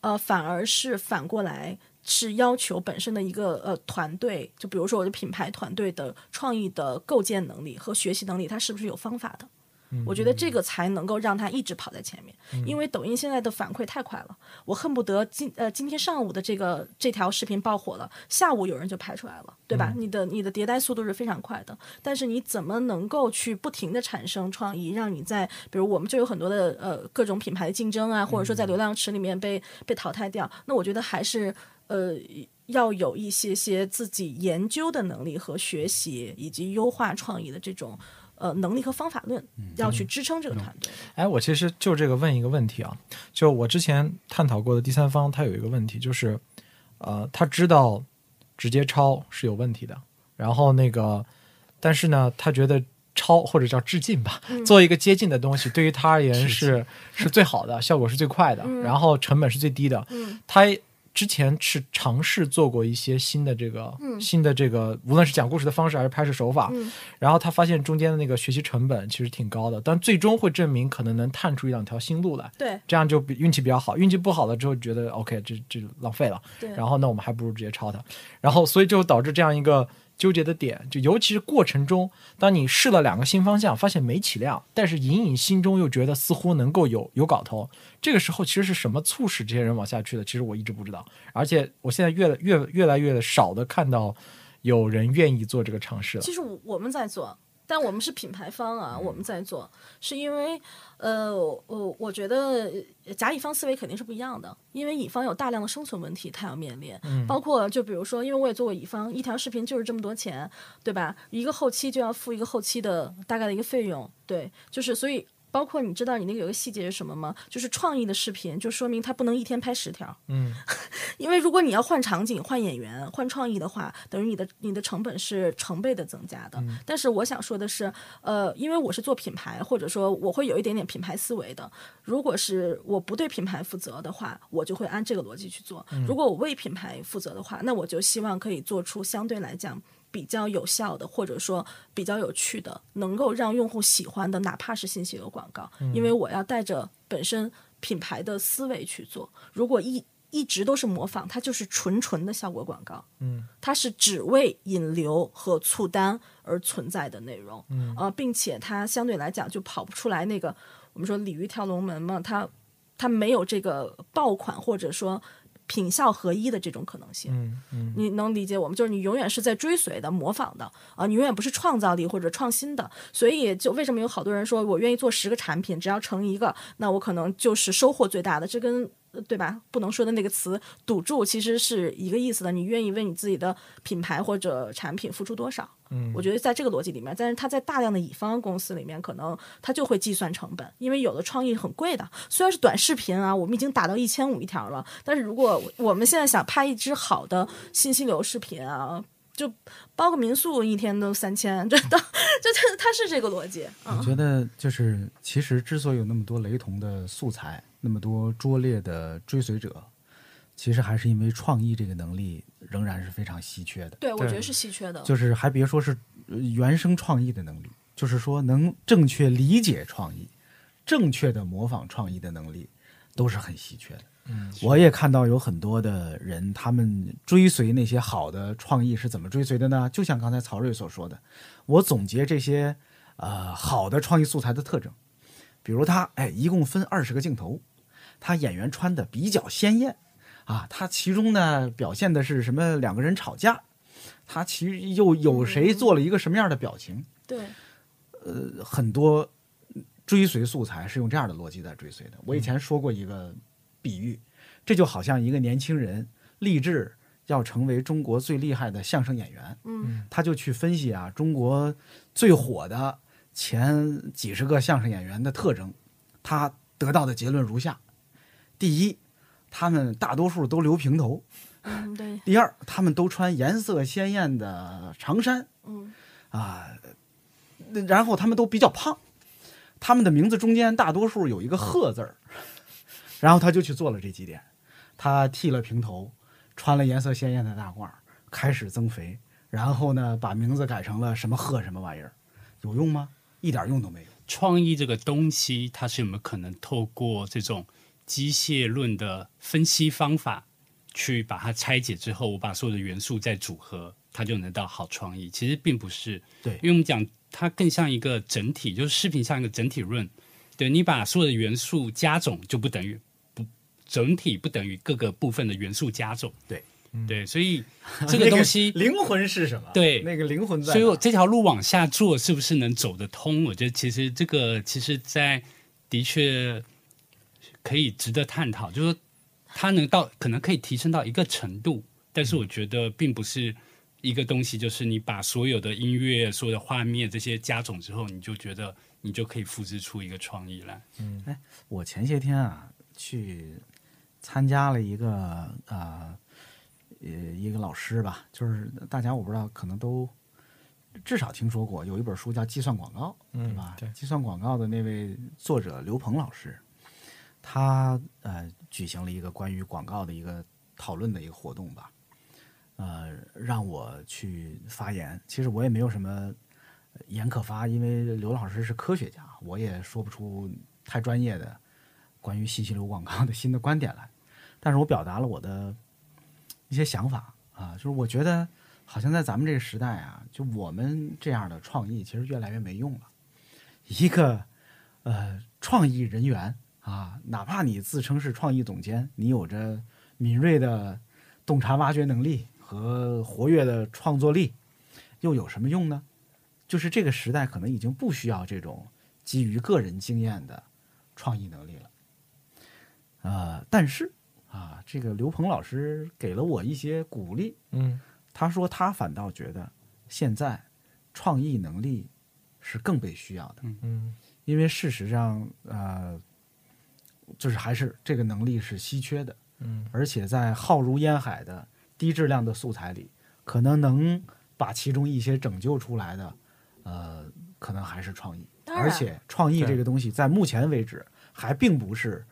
呃，反而是反过来是要求本身的一个呃团队，就比如说我的品牌团队的创意的构建能力和学习能力，它是不是有方法的？我觉得这个才能够让它一直跑在前面，因为抖音现在的反馈太快了，我恨不得今呃今天上午的这个这条视频爆火了，下午有人就拍出来了，对吧？你的你的迭代速度是非常快的，但是你怎么能够去不停的产生创意，让你在比如我们就有很多的呃各种品牌的竞争啊，或者说在流量池里面被被淘汰掉，那我觉得还是呃。要有一些些自己研究的能力和学习，以及优化创意的这种呃能力和方法论，要去支撑这个团队。哎，我其实就这个问一个问题啊，就我之前探讨过的第三方，他有一个问题，就是呃，他知道直接抄是有问题的，然后那个，但是呢，他觉得抄或者叫致敬吧，做一个接近的东西，对于他而言是是最好的，效果是最快的，然后成本是最低的。嗯他之前是尝试做过一些新的这个、嗯。新的这个，无论是讲故事的方式还是拍摄手法，嗯。然后他发现中间的那个学习成本其实挺高的，但最终会证明可能能探出一两条新路来。对。这样就比运气比较好，运气不好了之后觉得 OK，这这浪费了，对。然后那我们还不如直接抄他，然后所以就导致这样一个纠结的点，就尤其是过程中，当你试了两个新方向，发现没起量，但是隐隐心中又觉得似乎能够有有搞头，这个时候其实是什么促使这些人往下去的？其实我一直不知道，而且我现在越来越越来越少的看到有人愿意做这个尝试其。实我我们在做，但我们是品牌方啊，我们在做，是因为呃，我我觉得呃甲乙方思维肯定是不一样的，因为乙方有大量的生存问题，他要面临，包括就比如说，因为我也做过乙方，一条视频就是这么多钱，对吧？一个后期就要付一个后期的大概的一个费用，对，就是所以。包括你知道你那个有个细节是什么吗？就是创意的视频，就说明它不能一天拍十条，嗯，[LAUGHS] 因为如果你要换场景、换演员、换创意的话，等于你的你的成本是成倍的增加的。但是我想说的是，呃，因为我是做品牌，或者说我会有一点点品牌思维的。如果是我不对品牌负责的话，我就会按这个逻辑去做；如果我为品牌负责的话，那我就希望可以做出相对来讲。比较有效的，或者说比较有趣的，能够让用户喜欢的，哪怕是信息流广告，因为我要带着本身品牌的思维去做。如果一一直都是模仿，它就是纯纯的效果广告，嗯，它是只为引流和促单而存在的内容，嗯。呃，并且它相对来讲就跑不出来那个我们说鲤鱼跳龙门嘛，它它没有这个爆款或者说品效合一的这种可能性，嗯嗯你能理解我们？就是你永远是在追随的、模仿的啊，你永远不是创造力或者创新的。所以，就为什么有好多人说我愿意做十个产品，只要成一个，那我可能就是收获最大的。这跟呃对吧？不能说的那个词“赌注”其实是一个意思的。你愿意为你自己的品牌或者产品付出多少？嗯我觉得在这个逻辑里面，但是他在大量的乙方公司里面，可能他就会计算成本，因为有的创意很贵的。虽然是短视频啊，我们已经打到一千五一条了，但是如果我们现在想拍一支好的信息流视频啊，就包个民宿一天都三千，[LAUGHS] 这都，就它它是这个逻辑啊我。觉得就是，其实之所以有那么多雷同的素材，那么多拙劣的追随者，其实还是因为创意这个能力仍然是非常稀缺的。对，我觉得是稀缺的。就是还别说是呃原生创意的能力，就是说能正确理解创意、正确的模仿创意的能力，都是很稀缺的。嗯，我也看到有很多的人，他们追随那些好的创意是怎么追随的呢？就像刚才曹睿所说的，我总结这些呃好的创意素材的特征，比如他哎一共分二十个镜头，他演员穿的比较鲜艳啊，他其中呢表现的是什么两个人吵架，他其实又有谁做了一个什么样的表情，对，呃，很多追随素材是用这样的逻辑在追随的。我以前说过一个比喻，这就好像一个年轻人立志要成为中国最厉害的相声演员。嗯。他就去分析啊，中国最火的前几十个相声演员的特征，他得到的结论如下：第一，他们大多数都留平头；嗯，对，第二，他们都穿颜色鲜艳的长衫。嗯。啊，然后他们都比较胖，他们的名字中间大多数有一个“贺”字儿，然后他就去做了这几点，他剃了平头，穿了颜色鲜艳的大褂，开始增肥，然后呢，把名字改成了什么贺什么玩意儿，有用吗？一点用都没有。创意这个东西，它是有没有可能透过这种机械论的分析方法，去把它拆解之后，我把所有的元素再组合，它就能到好创意？其实并不是，对因为我们讲它更像一个整体，就是视频像一个整体论。对你把所有的元素加总，就不等于不整体不等于各个部分的元素加总。对对，所以 [LAUGHS] 这个东西灵魂是什么？对那个灵魂在。所以我这条路往下做，是不是能走得通？我觉得其实这个其实，在的确可以值得探讨，就是说它能到可能可以提升到一个程度，但是我觉得并不是一个东西，就是你把所有的音乐、所有的画面这些加总之后，你就觉得你就可以复制出一个创意来。嗯哎，我前些天啊去参加了一个呃呃一个老师吧，就是大家我不知道可能都至少听说过，有一本书叫《计算广告》，对吧？对计算广告的那位作者刘鹏老师，他呃举行了一个关于广告的一个讨论的一个活动吧，呃，让我去发言。其实我也没有什么言可发，因为刘老师是科学家，我也说不出太专业的关于信息流广告的新的观点来。但是我表达了我的一些想法啊，就是我觉得好像在咱们这个时代啊，就我们这样的创意其实越来越没用了。一个呃创意人员啊，哪怕你自称是创意总监，你有着敏锐的洞察挖掘能力和活跃的创作力，又有什么用呢？就是这个时代可能已经不需要这种基于个人经验的创意能力了。呃，但是啊，这个刘鹏老师给了我一些鼓励。嗯，他说他反倒觉得现在创意能力是更被需要的。嗯因为事实上，呃，就是还是这个能力是稀缺的，嗯而且在浩如烟海的低质量的素材里，可能能把其中一些拯救出来的，呃，可能还是创意。当然而且创意这个东西，在目前为止还并不是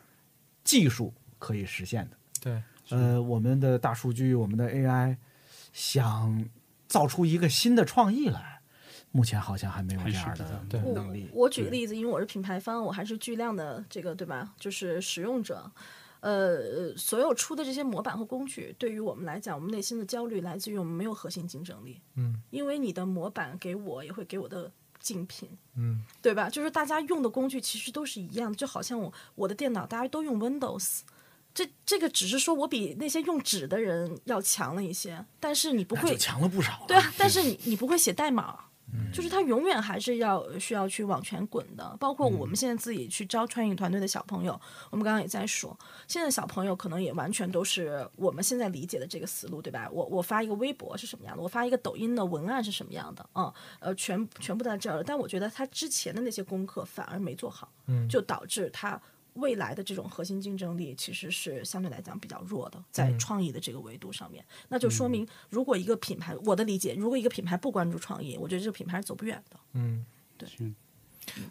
技术可以实现的。对，呃，我们的大数据，我们的 AI，想造出一个新的创意来，目前好像还没有这样的对我能力。我举个例子，因为我是品牌方，我还是巨量的这个对吧？就是使用者。呃，所有出的这些模板和工具，对于我们来讲，我们内心的焦虑来自于我们没有核心竞争力。嗯因为你的模板给我，也会给我的竞品，嗯对吧？就是大家用的工具其实都是一样的，就好像我我的电脑大家都用 Windows，这这个只是说我比那些用纸的人要强了一些，但是你不会强了不少了。对啊，但是你你不会写代码，就是他永远还是要需要去往前滚的。包括我们现在自己去招创意团队的小朋友，我们刚刚也在说，现在小朋友可能也完全都是我们现在理解的这个思路，对吧？我我发一个微博是什么样的，我发一个抖音的文案是什么样的，嗯，呃，全全部在这儿了。但我觉得他之前的那些功课反而没做好，嗯就导致他。未来的这种核心竞争力其实是相对来讲比较弱的，在嗯创意的这个维度上面，那就说明如果一个品牌，我的理解，如果一个品牌不关注创意，我觉得这个品牌是走不远的。嗯，对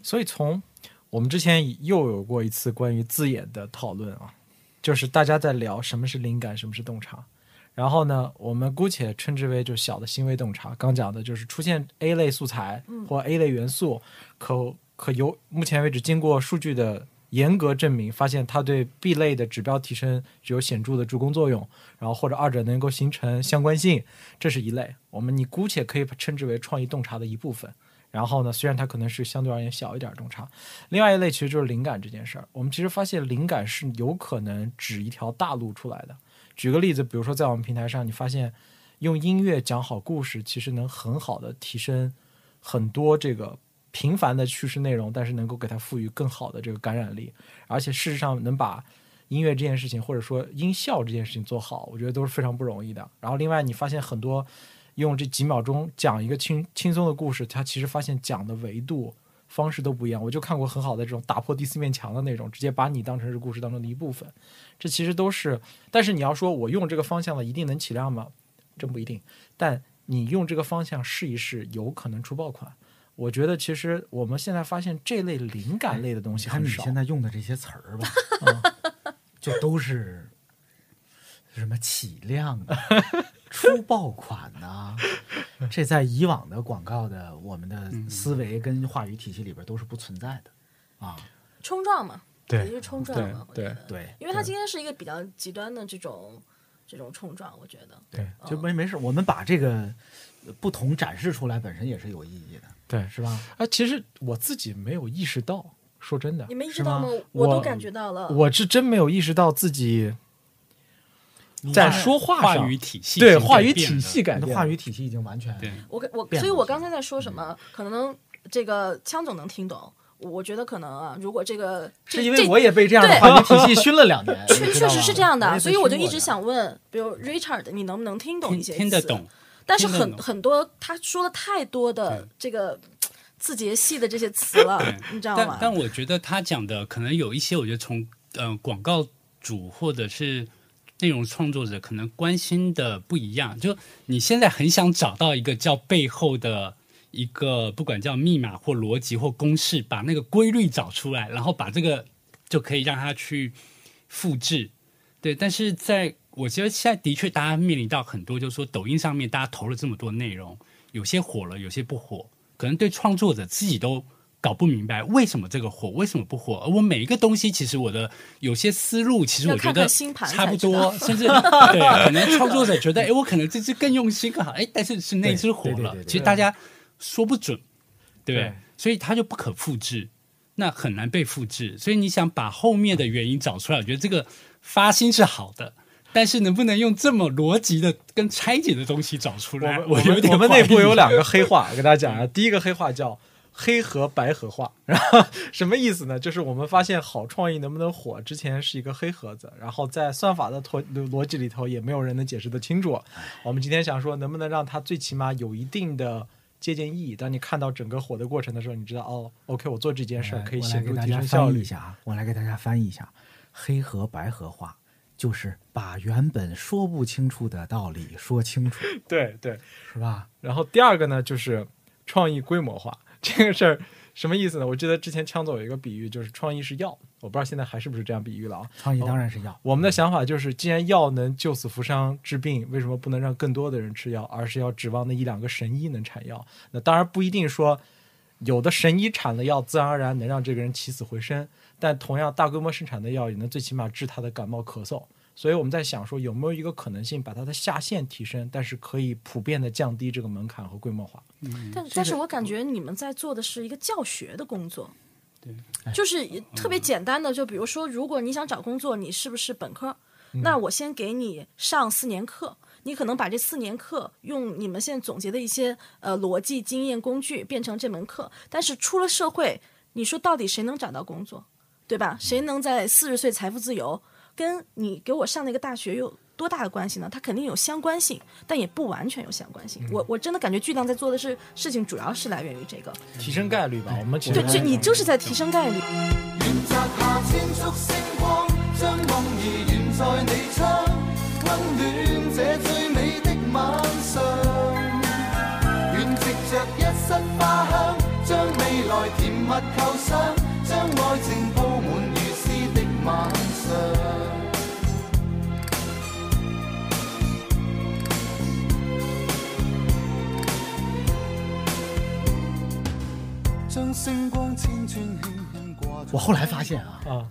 所以从我们之前又有过一次关于字眼的讨论啊，就是大家在聊什么是灵感，什么是洞察。然后呢，我们姑且称之为就小的行为洞察。刚讲的就是出现 A 类素材或 A 类元素，可可由目前为止经过数据的严格证明，发现它对 B 类的指标提升具有显著的助攻作用，然后或者二者能够形成相关性，这是一类。我们你姑且可以称之为创意洞察的一部分。然后呢，虽然它可能是相对而言小一点洞察，另外一类其实就是灵感这件事儿。我们其实发现灵感是有可能指一条大路出来的。举个例子，比如说在我们平台上，你发现用音乐讲好故事，其实能很好的提升很多这个平凡的叙事内容，但是能够给它赋予更好的这个感染力，而且事实上能把音乐这件事情，或者说音效这件事情做好，我觉得都是非常不容易的。然后另外你发现很多用这几秒钟讲一个轻轻松的故事，它其实发现讲的维度。方式都不一样，我就看过很好的这种打破第四面墙的那种，直接把你当成是故事当中的一部分。这其实都是，但是你要说我用这个方向了，一定能起量吗？真不一定。但你用这个方向试一试，有可能出爆款。我觉得其实我们现在发现这类灵感类的东西看你。现在用的这些词儿吧，嗯 [LAUGHS] 就都是什么起量啊、[LAUGHS] 出爆款呐、这在以往的广告的我们的思维跟话语体系里边都是不存在的啊。冲撞嘛，对也就是冲撞嘛，对对因为它今天是一个比较极端的这种这种冲撞，我觉得对，就没没事，我们把这个不同展示出来，本身也是有意义的，对，是吧？啊，其实我自己没有意识到，说真的，你没意识到吗是？我都感觉到了，我是真没有意识到自己在说话话上语体系对话语体系改变话语体系已经完全对我我所以我刚才在说什么，可能这个枪总能听懂。我觉得可能啊，如果这个是因为我也被这样的话语体系熏了两年，确确实是这样的，所以我就一直想问，比如 Richard，你能不能听懂一些词听得懂，但是很很多他说了太多的这个字节系的这些词了，你知道吗？但但我觉得他讲的可能有一些，我觉得从呃广告主或者是内容创作者可能关心的不一样。就你现在很想找到一个叫背后的一个，不管叫密码或逻辑或公式，把那个规律找出来，然后把这个就可以让他去复制。对，但是在我觉得现在的确大家面临到很多，就是说抖音上面大家投了这么多内容，有些火了，有些不火，可能对创作者自己都搞不明白为什么这个火，为什么不火。而我每一个东西，其实我的有些思路，其实我觉得差不多，甚至对，可能创作者觉得，哎，我可能这只更用心更好，哎，但是是那只火了对对对对，其实大家说不准，对不对对？所以它就不可复制。那很难被复制，所以你想把后面的原因找出来，我觉得这个发心是好的，但是能不能用这么逻辑的跟拆解的东西找出来，我们我有点我们内部有两个黑话，我跟大家讲啊。[LAUGHS] 第一个黑话叫黑和白盒化，[LAUGHS] 然后什么意思呢？就是我们发现好创意能不能火，之前是一个黑盒子，然后在算法的逻逻辑里头也没有人能解释得清楚。我们今天想说，能不能让它最起码有一定的借鉴意义？当你看到整个火的过程的时候，你知道哦，OK，我做这件事儿可以我来显著提给大家升效率翻译一。下啊，我来给大家翻译一下，黑和白盒化就是把原本说不清楚的道理说清楚，[LAUGHS] 对对，是吧？然后第二个呢，就是创意规模化这个事儿。什么意思呢？我记得之前枪总有一个比喻，就是创意是药，我不知道现在还是不是这样比喻了啊。创意当然是药，我们的想法就是，既然药能救死扶伤治病，为什么不能让更多的人吃药，而是要指望那一两个神医能产药？那当然不一定说有的神医产了药，自然而然能让这个人起死回生，但同样大规模生产的药也能最起码治他的感冒咳嗽。所以我们在想说，有没有一个可能性把它的下限提升，但是可以普遍的降低这个门槛和规模化？但但是我感觉你们在做的是一个教学的工作，对，就是特别简单的，就比如说，如果你想找工作，你是不是本科？那我先给你上四年课，你可能把这四年课用你们现在总结的一些呃逻辑、经验、工具变成这门课，但是出了社会，你说到底谁能找到工作，对吧？谁能在四十岁财富自由？跟你给我上那个大学有多大的关系呢？它肯定有相关性，但也不完全有相关性。我我真的感觉巨量在做的是事情，主要是来源于这个。提升概率吧。我们其实对，就你就是在提升概率。将梦儿燃在你窗，温暖这最美的晚上。愿藉着一室花香，将未来甜蜜構想，將愛情我后来发现啊，啊，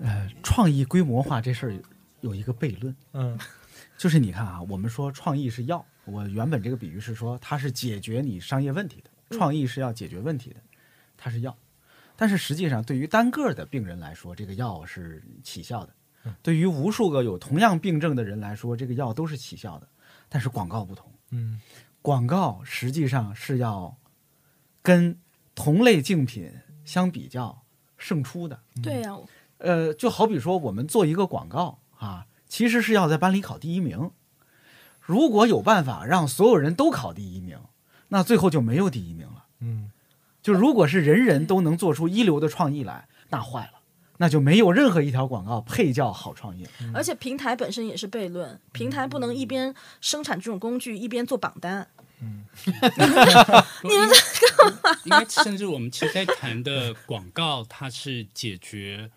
呃，创意规模化这事儿有一个悖论，嗯。[LAUGHS] 就是你看啊，我们说创意是要，我原本这个比喻是说它是解决你商业问题的，创意是要解决问题的，它是藥。但是实际上，对于单个的病人来说，这个药是起效的；对于无数个有同样病症的人来说，这个药都是起效的。但是广告不同，嗯广告实际上是要跟同类竞品相比较胜出的。对呀、呃，就好比说我们做一个广告啊，其实是要在班里考第一名。如果有办法让所有人都考第一名，那最后就没有第一名了。嗯，就如果是人人都能做出一流的创意来，那坏了，那就没有任何一条广告配叫好创意。而且平台本身也是悖论，平台不能一边生产这种工具一边做榜单。嗯你们在干嘛应该甚至我们其实在谈的广告，它是解决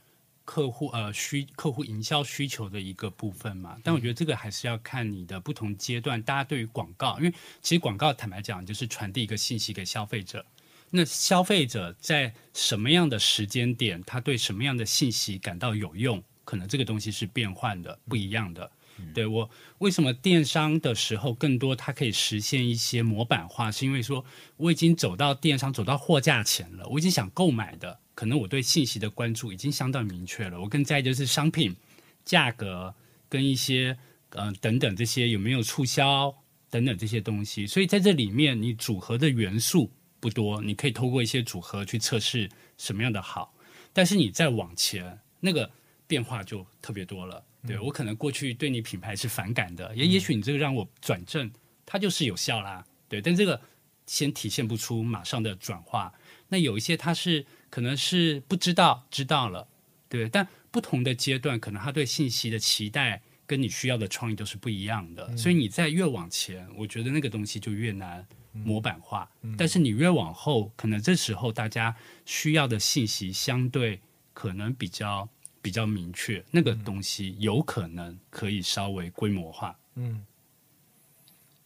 客户呃需客户营销需求的一个部分嘛。但我觉得这个还是要看你的不同阶段，大家对于广告，因为其实广告坦白讲就是传递一个信息给消费者。那消费者在什么样的时间点，他对什么样的信息感到有用，可能这个东西是变换的、不一样的。对我为什么电商的时候更多，它可以实现一些模板化，是因为说我已经走到电商，走到货架前了，我已经想购买的，可能我对信息的关注已经相当明确了。我更在意就是商品价格跟一些呃等等这些有没有促销等等这些东西，所以在这里面你组合的元素不多，你可以透过一些组合去测试什么样的好，但是你再往前那个变化就特别多了。对我可能过去对你品牌是反感的，也也许你这个让我转正，它就是有效啦。对，但这个先体现不出马上的转化。那有一些它是可能是不知道知道了，对，但不同的阶段，可能他对信息的期待跟你需要的创意都是不一样的。所以你在越往前，我觉得那个东西就越难模板化。但是你越往后，可能这时候大家需要的信息相对可能比较。比较明确，那个东西有可能可以稍微规模化。嗯，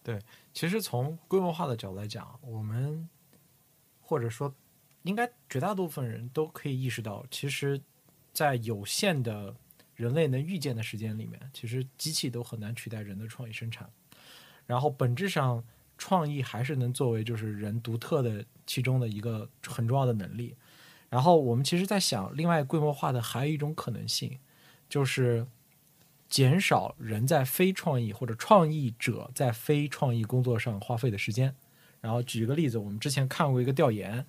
对，其实从规模化的角度来讲，我们或者说应该绝大部分人都可以意识到，其实，在有限的人类能预见的时间里面，其实机器都很难取代人的创意生产。然后本质上，创意还是能作为就是人独特的其中的一个很重要的能力。然后我们其实，在想，另外规模化的还有一种可能性，就是减少人在非创意或者创意者在非创意工作上花费的时间。然后举一个例子，我们之前看过一个调研，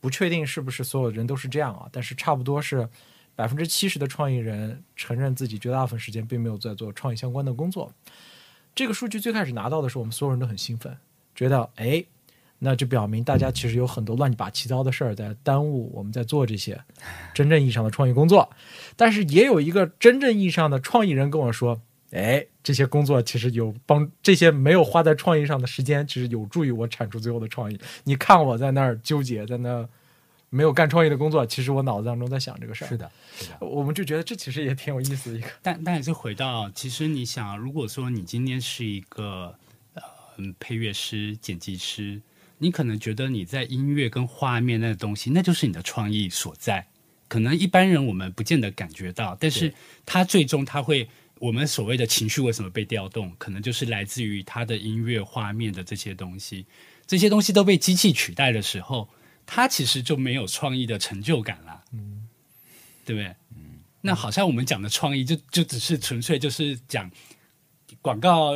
不确定是不是所有人都是这样啊，但是差不多是百分之七十的创意人承认自己绝大部分时间并没有在做创意相关的工作。这个数据最开始拿到的时候，我们所有人都很兴奋，觉得哎。那就表明大家其实有很多乱七八糟的事儿在耽误我们在做这些真正意义上的创意工作，但是也有一个真正意义上的创意人跟我说：“哎，这些工作其实有帮，这些没有花在创意上的时间，其实有助于我产出最后的创意。你看我在那儿纠结，在那儿没有干创意的工作，其实我脑子当中在想这个事儿。是的，我们就觉得这其实也挺有意思的一个。但但也是回到，其实你想，如果说你今天是一个呃配乐师、剪辑师。你可能觉得你在音乐跟画面那个东西，那就是你的创意所在。可能一般人我们不见得感觉到，但是他最终他会，我们所谓的情绪为什么被调动，可能就是来自于他的音乐画面的这些东西。这些东西都被机器取代的时候，他其实就没有创意的成就感了。嗯，对不对？嗯，那好像我们讲的创意，就就只是纯粹就是讲广告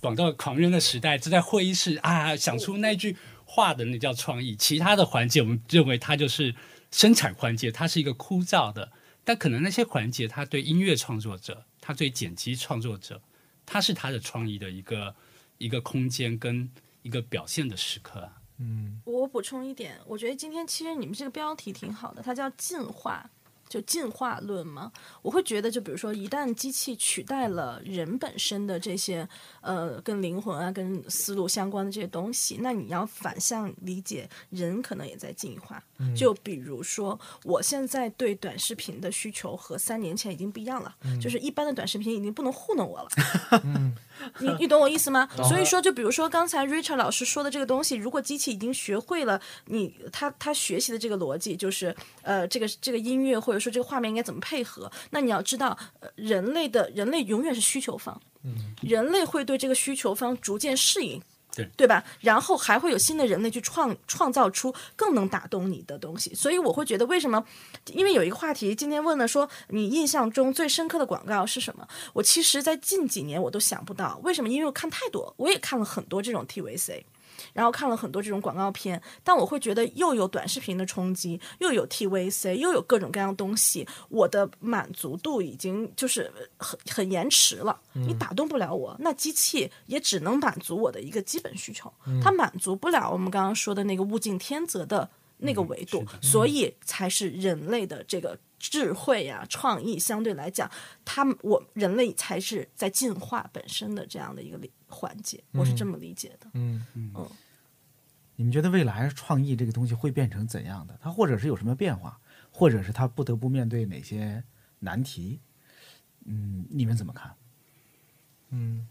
广告狂人的时代，就在会议室啊，想出那句。话的那叫创意，其他的环节我们认为它就是生产环节，它是一个枯燥的。但可能那些环节，它对音乐创作者，它对剪辑创作者，它是他的创意的一个一个空间跟一个表现的时刻。嗯，我补充一点，我觉得今天其实你们这个标题挺好的，它叫进化。就进化论嘛，我会觉得，就比如说，一旦机器取代了人本身的这些呃跟灵魂啊、跟思路相关的这些东西，那你要反向理解，人可能也在进化。就比如说，我现在对短视频的需求和三年前已经不一样了，就是一般的短视频已经不能糊弄我了。[LAUGHS] 你你懂我意思吗？所以说，就比如说刚才 Richard 老师说的这个东西，如果机器已经学会了你他他学习的这个逻辑，就是呃这个这个音乐或者说这个画面应该怎么配合，那你要知道，人类的人类永远是需求方，人类会对这个需求方逐渐适应。对吧？然后还会有新的人类去创创造出更能打动你的东西，所以我会觉得为什么？因为有一个话题今天问了说，你印象中最深刻的广告是什么？我其实，在近几年我都想不到，为什么？因为我看太多，我也看了很多这种 TVC。然后看了很多这种广告片，但我会觉得又有短视频的冲击，又有 TVC，又有各种各样东西，我的满足度已经就是很很延迟了，你打动不了我，那机器也只能满足我的一个基本需求，它满足不了我们刚刚说的那个物竞天择的那个维度，所以才是人类的这个智慧呀、创意相对来讲，他们我人类才是在进化本身的这样的一个环节，我是这么理解的。嗯嗯。嗯你们觉得未来创意这个东西会变成怎样的？它或者是有什么变化，或者是它不得不面对哪些难题？嗯，你们怎么看？嗯，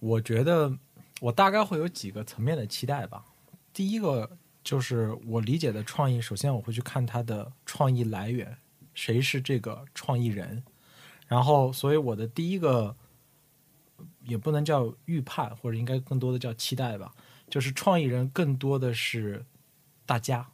我觉得我大概会有几个层面的期待吧。第一个就是我理解的创意，首先我会去看它的创意来源，谁是这个创意人。然后，所以我的第一个也不能叫预判，或者应该更多的叫期待吧，就是创意人更多的是大家，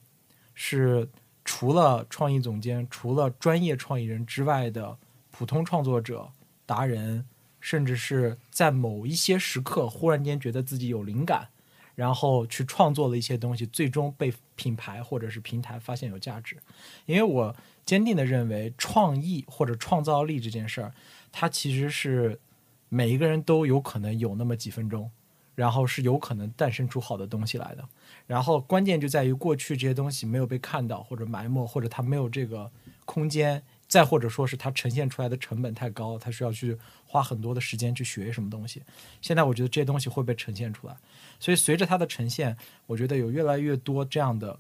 是除了创意总监、除了专业创意人之外的普通创作者、达人，甚至是在某一些时刻忽然间觉得自己有灵感，然后去创作了一些东西，最终被品牌或者是平台发现有价值。因为我坚定的认为，创意或者创造力这件事儿，它其实是每一个人都有可能有那么几分钟，然后是有可能诞生出好的东西来的。然后关键就在于过去这些东西没有被看到，或者埋没，或者它没有这个空间，再或者说是它呈现出来的成本太高，它需要去花很多的时间去学什么东西。现在我觉得这些东西会被呈现出来，所以随着它的呈现，我觉得有越来越多这样的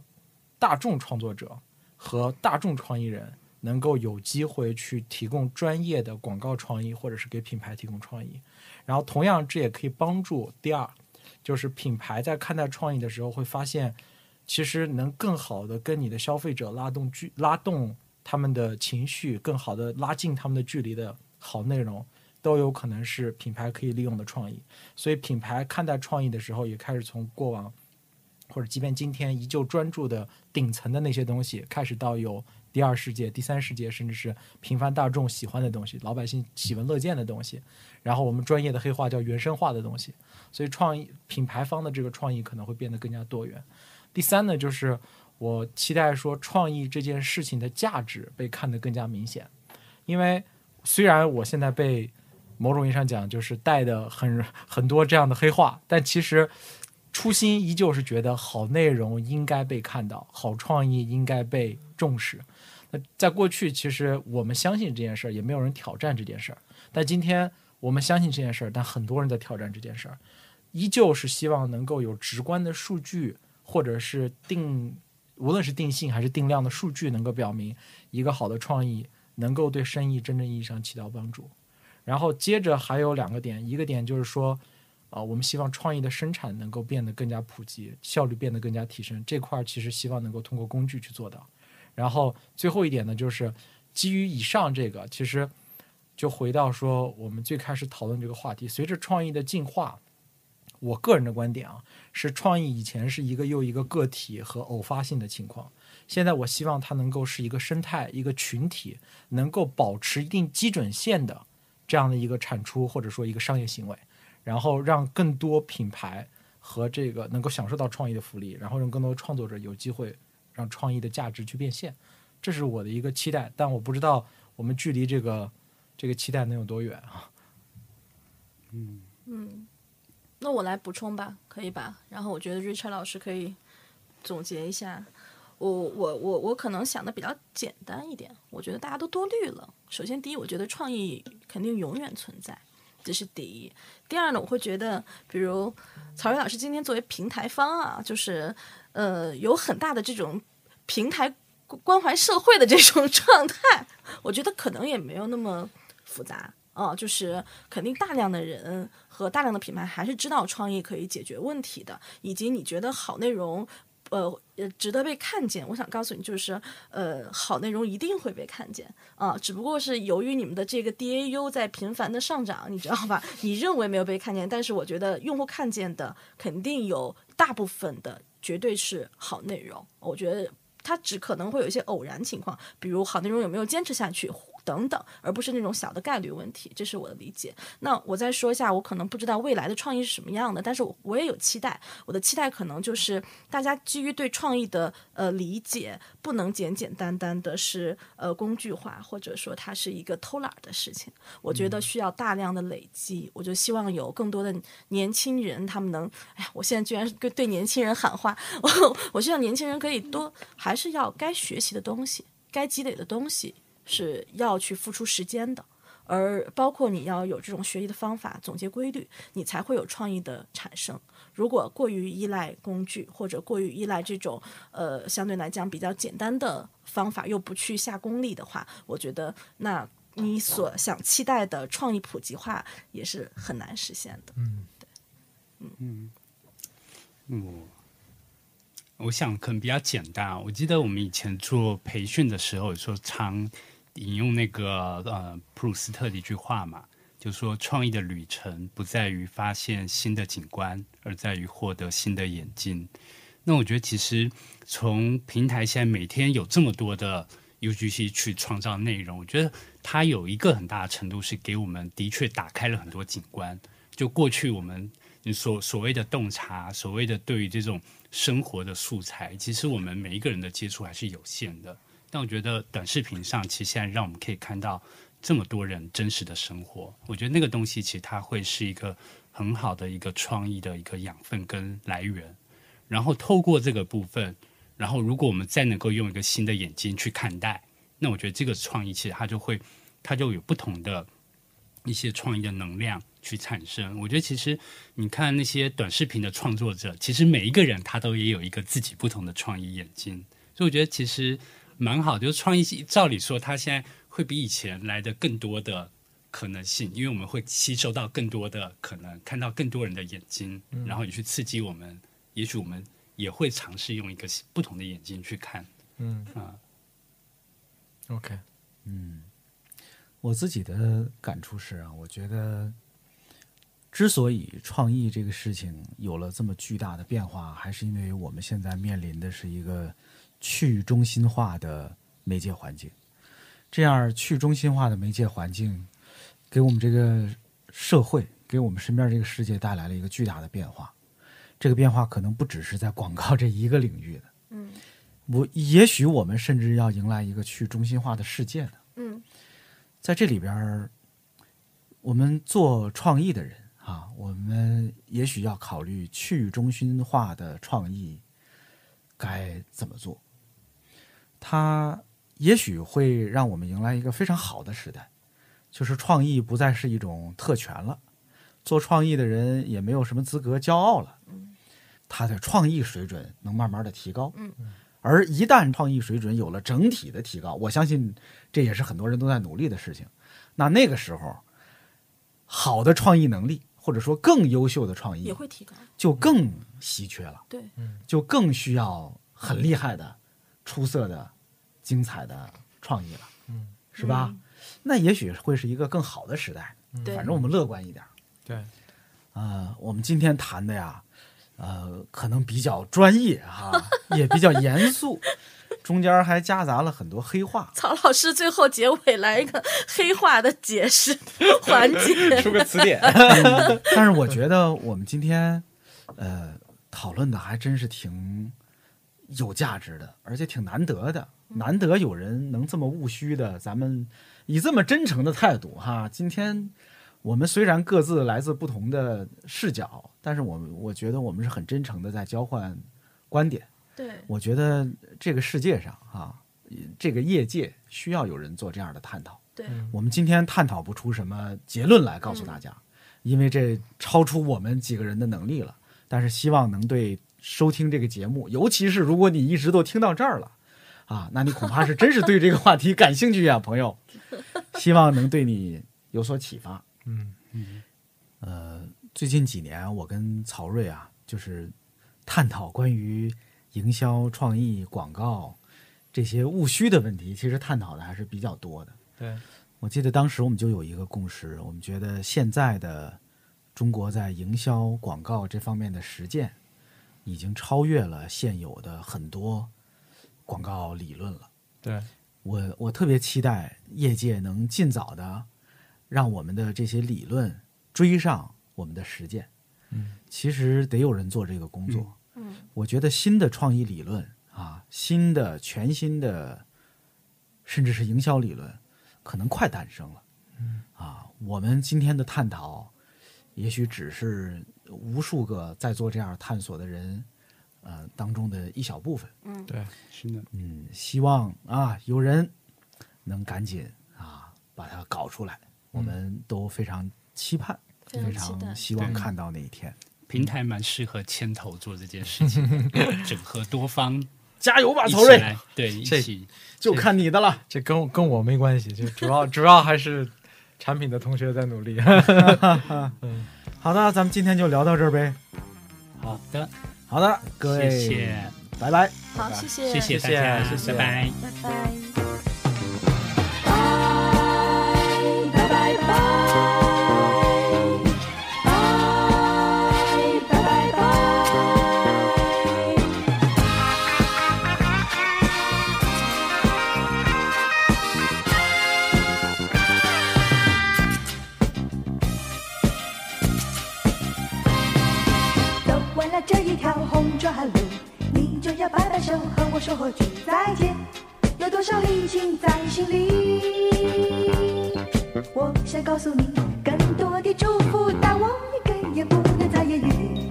大众创作者和大众创意人能够有机会去提供专业的广告创意，或者是给品牌提供创意。然后同样，这也可以帮助第二，就是品牌在看待创意的时候会发现，其实能更好的跟你的消费者拉动距拉动他们的情绪，更好的拉近他们的距离的好内容，都有可能是品牌可以利用的创意。所以品牌看待创意的时候，也开始从过往或者即便今天依旧专注的顶层的那些东西，开始到有第二世界、第三世界，甚至是平凡大众喜欢的东西，老百姓喜闻乐见的东西。然后我们专业的黑话叫原生化的东西。所以创意品牌方的这个创意可能会变得更加多元。第三呢，就是我期待说创意这件事情的价值被看得更加明显，因为虽然我现在被某种意义上讲就是带的很很多这样的黑话，但其实初心依旧是觉得好内容应该被看到，好创意应该被重视。那在过去，其实我们相信这件事儿，也没有人挑战这件事儿。但今天我们相信这件事儿，但很多人在挑战这件事儿，依旧是希望能够有直观的数据，或者是定，无论是定性还是定量的数据，能够表明一个好的创意能够对生意真正意义上起到帮助。然后接着还有两个点，一个点就是说，啊、我们希望创意的生产能够变得更加普及，效率变得更加提升。这块儿其实希望能够通过工具去做到。然后最后一点呢，就是基于以上这个，其实就回到说我们最开始讨论这个话题，随着创意的进化，我个人的观点啊，是创意以前是一个又一个个体和偶发性的情况，现在我希望它能够是一个生态、一个群体，能够保持一定基准线的这样的一个产出或者说一个商业行为，然后让更多品牌和这个能够享受到创意的福利，然后让更多创作者有机会让创意的价值去变现，这是我的一个期待。但我不知道我们距离这个这个期待能有多远啊？嗯，嗯，那我来补充吧，可以吧？然后我觉得 Richard 老师可以总结一下。我我我我可能想的比较简单一点，我觉得大家都多虑了。首先，第一，我觉得创意肯定永远存在，这是第一。第二呢，我会觉得，比如曹睿老师今天作为平台方啊，就是呃有很大的这种平台关怀社会的这种 [LAUGHS] 状态，我觉得可能也没有那么复杂。啊，就是肯定大量的人和大量的品牌还是知道创意可以解决问题的，以及你觉得好内容，呃呃值得被看见。我想告诉你，就是呃好内容一定会被看见啊，只不过是由于你们的这个 DAU 在频繁的上涨，你知道吧？[LAUGHS] 你认为没有被看见，但是我觉得用户看见的肯定有大部分的绝对是好内容。我觉得。它只可能会有一些偶然情况，比如好内容有没有坚持下去，等等，而不是那种小的概率问题，这是我的理解。那我再说一下，我可能不知道未来的创意是什么样的，但是我我也有期待。我的期待可能就是大家基于对创意的呃理解，不能简简单单的是呃工具化，或者说它是一个偷懒儿的事情。我觉得需要大量的累积，我就希望有更多的年轻人，他们能，哎呀，我现在居然是对对年轻人喊话，我我希望年轻人可以多，还是要该学习的东西，该积累的东西是要去付出时间的。而包括你要有这种学习的方法，总结规律，你才会有创意的产生。如果过于依赖工具，或者过于依赖这种呃相对来讲比较简单的方法，又不去下功力的话，我觉得那你所想期待的创意普及化也是很难实现的。嗯，嗯，我我想可能比较简单啊。我记得我们以前做培训的时候，说常引用那个呃普鲁斯特的一句话嘛，就说创意的旅程不在于发现新的景观，而在于获得新的眼睛。那我觉得其实从平台现在每天有这么多的 UGC 去创造内容，我觉得它有一个很大的程度是给我们的确打开了很多景观。就过去我们所所谓的洞察，所谓的对于这种生活的素材，其实我们每一个人的接触还是有限的。但我觉得短视频上，其实现在让我们可以看到这么多人真实的生活。我觉得那个东西其实它会是一个很好的一个创意的一个养分跟来源。然后透过这个部分，然后如果我们再能够用一个新的眼睛去看待，那我觉得这个创意其实它就会，它就有不同的一些创意的能量去产生。我觉得其实你看那些短视频的创作者，其实每一个人他都也有一个自己不同的创意眼睛，所以我觉得其实蛮好。就是创意照理说，它现在会比以前来的更多的可能性，因为我们会吸收到更多的可能，看到更多人的眼睛，嗯然后也去刺激我们。也许我们也会尝试用一个不同的眼睛去看。嗯啊，OK，嗯，我自己的感触是啊，我觉得之所以创意这个事情有了这么巨大的变化，还是因为我们现在面临的是一个去中心化的媒介环境。这样去中心化的媒介环境，给我们这个社会，给我们身边这个世界带来了一个巨大的变化。这个变化可能不只是在广告这一个领域的，嗯我也许我们甚至要迎来一个去中心化的世界呢。嗯在这里边，我们做创意的人啊，我们也许要考虑去中心化的创意该怎么做。它也许会让我们迎来一个非常好的时代，就是创意不再是一种特权了，做创意的人也没有什么资格骄傲了，他的创意水准能慢慢的提高。嗯而一旦创意水准有了整体的提高，我相信这也是很多人都在努力的事情。那那个时候，好的创意能力或者说更优秀的创意也会提高。就更稀缺了，对，就更需要很厉害的、出色的、精彩的创意了，嗯，是吧？嗯那也许会是一个更好的时代。对反正我们乐观一点。对，呃，我们今天谈的呀，呃，可能比较专业哈、[LAUGHS] 也比较严肃，中间还夹杂了很多黑话。曹老师最后结尾来一个黑话的解释环节，[LAUGHS] 出个词典。[LAUGHS] 嗯但是我觉得我们今天呃讨论的还真是挺有价值的，而且挺难得的。难得有人能这么务虚的，咱们以这么真诚的态度哈。今天我们虽然各自来自不同的视角，但是我们我觉得我们是很真诚的在交换观点。对，我觉得这个世界上啊，这个业界需要有人做这样的探讨。对，我们今天探讨不出什么结论来告诉大家，因为这超出我们几个人的能力了。但是希望能对收听这个节目，尤其是如果你一直都听到这儿了，啊，那你恐怕是真是对这个话题感兴趣呀，朋友。[LAUGHS] 希望能对你有所启发。嗯嗯，呃，最近几年我跟曹睿啊，就是探讨关于营销、创意、广告这些务虚的问题，其实探讨的还是比较多的。对，我记得当时我们就有一个共识，我们觉得现在的中国在营销、广告这方面的实践，已经超越了现有的很多广告理论了。对，我我特别期待业界能尽早的让我们的这些理论追上我们的实践。嗯，其实得有人做这个工作。嗯，我觉得新的创意理论啊，新的全新的，甚至是营销理论，可能快诞生了。嗯啊，我们今天的探讨，也许只是无数个在做这样探索的人，呃，当中的一小部分。嗯，对，是的，嗯，希望啊，有人能赶紧啊把它搞出来，我们都非常期盼，非常希望看到那一天。平台蛮适合牵头做这件事情，[LAUGHS] 整合多方，加油吧，一曹睿！对，一起就看你的了。这跟跟我没关系，就主要 [LAUGHS] 主要还是产品的同学在努力。[LAUGHS] 好的，咱们今天就聊到这儿呗。好的，好的，各位，谢谢，拜拜。好，谢谢，谢谢大家，谢谢拜拜。拜拜。拜就和我说过句再见有多少理情在心里？我想告诉你更多的祝福但我一个也不能再言语。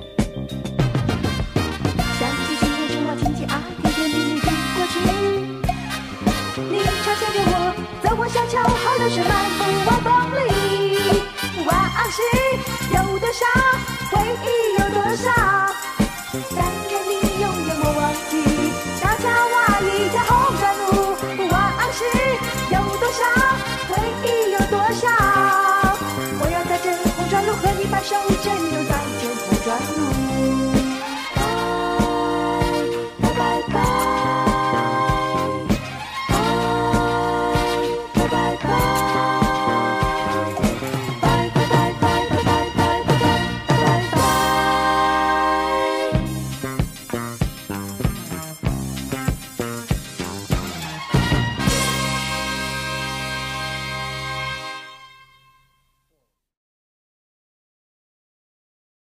想起去年春熊猫亲亲啊甜甜蜜蜜的过去你悄悄给我走过小桥和流水漫步晚风里晚安有多少